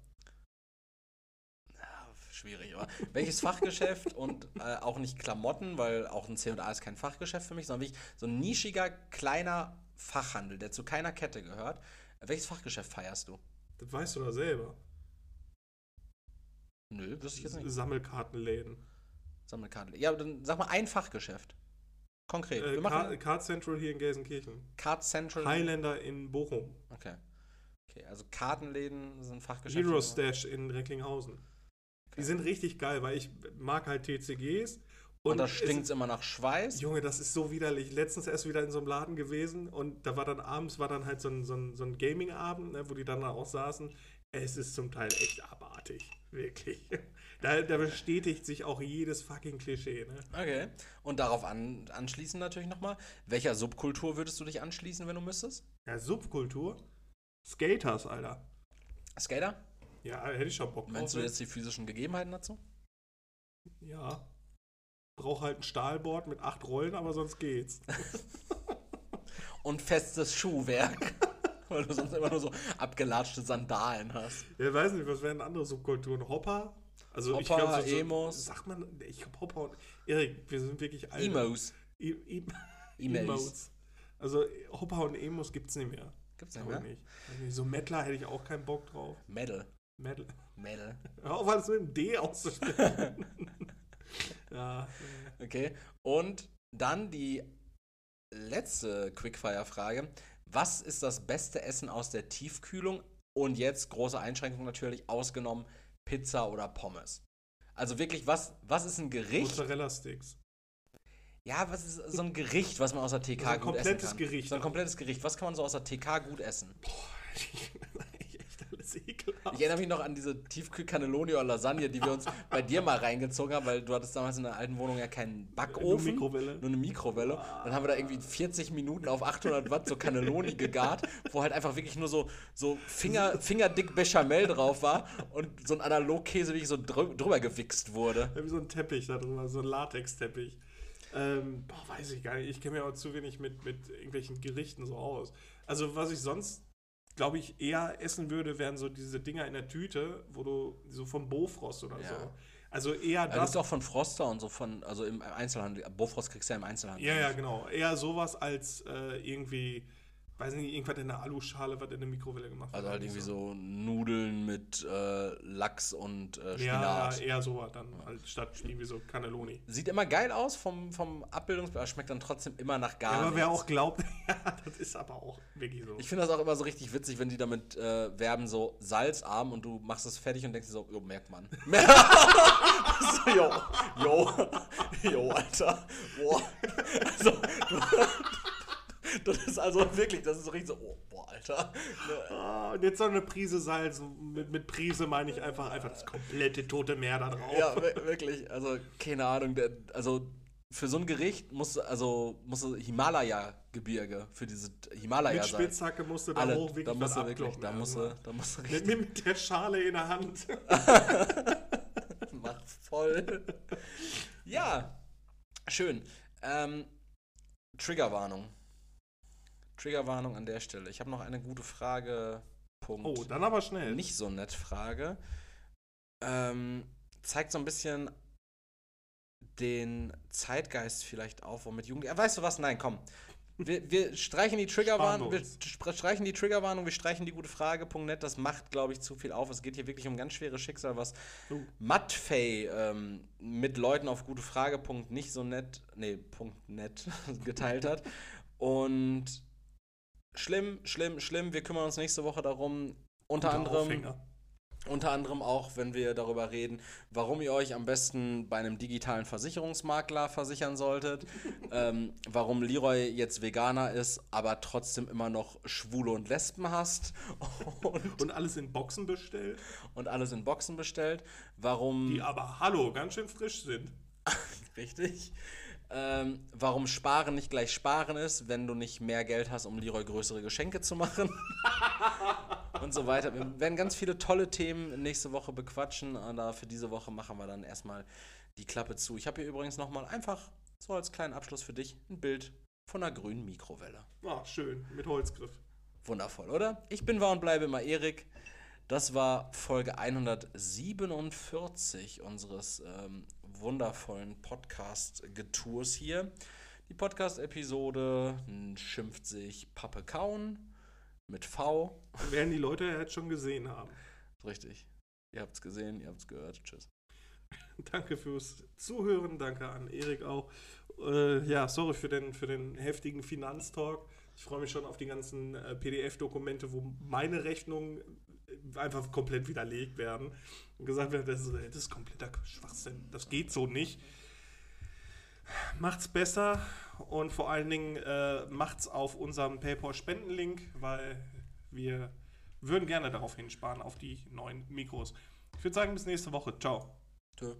B: Schwierig, aber welches Fachgeschäft und äh, auch nicht Klamotten, weil auch ein C&A ist kein Fachgeschäft für mich, sondern wirklich so ein nischiger, kleiner Fachhandel, der zu keiner Kette gehört. Welches Fachgeschäft feierst du?
A: Das weißt du doch selber.
B: Nö, wüsste ich jetzt nicht.
A: Sammelkartenläden.
B: Sammelkarte. Ja, dann sag mal ein Fachgeschäft. Konkret.
A: Äh,
B: Wir
A: Card, Card Central hier in Gelsenkirchen.
B: Card Central.
A: Highlander in Bochum.
B: Okay. Okay, also Kartenläden sind Fachgeschäfte.
A: Hero Stash in Recklinghausen. Die sind richtig geil, weil ich mag halt TCGs.
B: Und, da
A: es-
B: stinkt es immer nach Schweiß.
A: Junge, das ist so widerlich. Letztens erst wieder in so einem Laden gewesen und da war dann abends war dann halt so ein, so ein, so ein Gaming-Abend, ne, wo die dann da auch saßen. Es ist zum Teil echt abartig. Wirklich. Da, da bestätigt sich auch jedes fucking Klischee, ne?
B: Okay. Und darauf an, anschließend natürlich nochmal. Welcher Subkultur würdest du dich anschließen, wenn du müsstest?
A: Ja, Subkultur. Skaters, Alter.
B: Skater?
A: Ja, hätte ich schon Bock drauf.
B: Meinst du
A: ne?
B: jetzt die physischen Gegebenheiten dazu?
A: Ja. Brauch halt ein Stahlboard mit acht Rollen, aber sonst geht's.
B: Und festes Schuhwerk. Weil du sonst immer nur so abgelatschte Sandalen hast.
A: Ja, weiß nicht, was wären andere Subkulturen? Hopper? Also ich
B: Hopper,
A: glaub, so, so,
B: Emos.
A: Sagt man, ich glaube Hopper und Erik, wir sind wirklich alt.
B: Emos.
A: E e
B: Emos.
A: Emotes. Also Hopper und Emos gibt's nicht mehr.
B: Gibt's nicht mehr?
A: ich nicht. So Mettler hätte ich auch keinen Bock drauf.
B: Metal.
A: Metal.
B: Metal.
A: Hör auf, alles mit dem D auszusprechen. ja.
B: Okay. Und dann die letzte Quickfire-Frage. Was ist das beste Essen aus der Tiefkühlung? Und jetzt große Einschränkung natürlich, ausgenommen Pizza oder Pommes. Also wirklich, was, was ist ein Gericht?
A: Mozzarella-Sticks.
B: Ja, was ist so ein Gericht, was man aus der TK
A: So ein
B: gut essen
A: komplettes
B: kann?
A: Gericht.
B: So ein komplettes Gericht. Was kann man so aus der TK gut essen?
A: echt alles ekelhaft.
B: Ich erinnere mich noch an diese Tiefkühl-Cannelloni oder Lasagne, die wir uns bei dir mal reingezogen haben, weil du hattest damals in der alten Wohnung ja keinen Backofen.
A: Nur Mikrowelle.
B: Nur eine Mikrowelle. Dann haben wir da irgendwie 40 Minuten auf 800 Watt so Cannelloni gegart, wo halt einfach wirklich nur so, so Finger, fingerdick Bechamel drauf war und so ein Analogkäse wirklich so drü drüber gewichst wurde.
A: Wie so ein Teppich da drüber, so ein Latexteppich. Ähm, boah, weiß ich gar nicht. Ich kenne mir auch zu wenig mit, mit irgendwelchen Gerichten so aus. Also, was ich sonst, glaube ich, eher essen würde, wären so diese Dinger in der Tüte, wo du so vom Bofrost oder
B: Ja.
A: so. Also eher
B: das
A: das.
B: ist auch von Froster und so von, also im Einzelhandel. Bofrost kriegst du ja im Einzelhandel.
A: Ja, ja, genau. Eher sowas als äh, irgendwie, weiß nicht, irgendwas in der Aluschale, was in der Mikrowelle gemacht
B: Also
A: wird.
B: halt irgendwie so Nudeln mit äh, Lachs und äh,
A: Ja,
B: Spinat.
A: eher sowas dann, halt statt irgendwie so Cannelloni.
B: Sieht immer geil aus vom, vom Abbildungsbild, aber schmeckt dann trotzdem immer nach gar
A: Ja, aber wer auch glaubt, ja, das ist aber auch wirklich so.
B: Ich finde das auch immer so richtig witzig, wenn die damit äh, werben, so salzarm und du machst es fertig und denkst dir so, jo, merkt man. so, jo, jo, jo, Alter. Boah. Also, das ist also wirklich, das ist so richtig so, oh, boah, Alter. Ne,
A: Ah, und jetzt noch eine Prise Salz. Mit, mit Prise meine ich einfach, einfach das komplette tote Meer da drauf.
B: Ja, wir- wirklich, also keine Ahnung, der, also für so ein Gericht musst du, also musst du Himalaya-Gebirge, für diese Himalaya
A: mit
B: sein.
A: Spitzhacke musst du da
B: Alle,
A: hoch wirklich
B: da musst
A: was
B: du wirklich, da musst du,
A: erstmal.
B: da musst du
A: Mit,
B: richtig
A: mit der Schale in der Hand.
B: Mach voll. ja, schön. Ähm, Triggerwarnung. Triggerwarnung an der Stelle. Ich habe noch eine gute Frage. Punkt.
A: Oh, dann aber schnell.
B: Nicht so nett Frage. Ähm, zeigt so ein bisschen den Zeitgeist vielleicht auf, womit Jugend. Ja, weißt du was? Nein, komm. Wir, wir streichen die Triggerwarnung, wir streichen die Triggerwarnung, wir streichen die gute Frage.net. Das macht, glaube ich, zu viel auf. Es geht hier wirklich um ganz schweres Schicksal, was
A: Oh.
B: Mattfei ähm, mit Leuten auf gute Frage. Punkt nicht so nett, nee, Punkt net geteilt hat. Und schlimm, schlimm, schlimm. Wir kümmern uns nächste Woche darum. Unter anderem.
A: Aufhänger.
B: Unter anderem auch, wenn wir darüber reden, warum ihr euch am besten bei einem digitalen Versicherungsmakler versichern solltet, ähm, warum Leroy jetzt Veganer ist, aber trotzdem immer noch Schwule und Lesben hasst und,
A: Und alles in Boxen bestellt,
B: und alles in Boxen bestellt, warum
A: die aber, hallo, ganz schön frisch sind.
B: richtig, ähm, warum Sparen nicht gleich Sparen ist, wenn du nicht mehr Geld hast, um Leroy größere Geschenke zu machen. und so weiter. Wir werden ganz viele tolle Themen nächste Woche bequatschen, aber für diese Woche machen wir dann erstmal die Klappe zu. Ich habe hier übrigens nochmal einfach so als kleinen Abschluss für dich ein Bild von einer grünen Mikrowelle.
A: Ah, schön, mit Holzgriff.
B: Wundervoll, oder? Ich bin war und bleibe immer Erik. Das war Folge 147 unseres ähm, wundervollen Podcast-Getours hier. Die Podcast-Episode hm, schimpft sich Pappe Kauen mit V.
A: Werden die Leute ja jetzt schon gesehen haben.
B: Richtig. Ihr habt's gesehen, ihr habt's gehört. Tschüss.
A: Danke fürs Zuhören, danke an Erik auch. Äh, ja, sorry für den, für den heftigen Finanztalk. Ich freue mich schon auf die ganzen äh, PDF-Dokumente, wo meine Rechnungen einfach komplett widerlegt werden und gesagt wird, das ist, das ist kompletter Schwachsinn, das geht so nicht. Macht's besser und vor allen Dingen äh, macht's auf unserem PayPal-Spendenlink, weil wir würden gerne darauf hinsparen, auf die neuen Mikros. Ich würde sagen, bis nächste Woche. Ciao.
B: Tschö.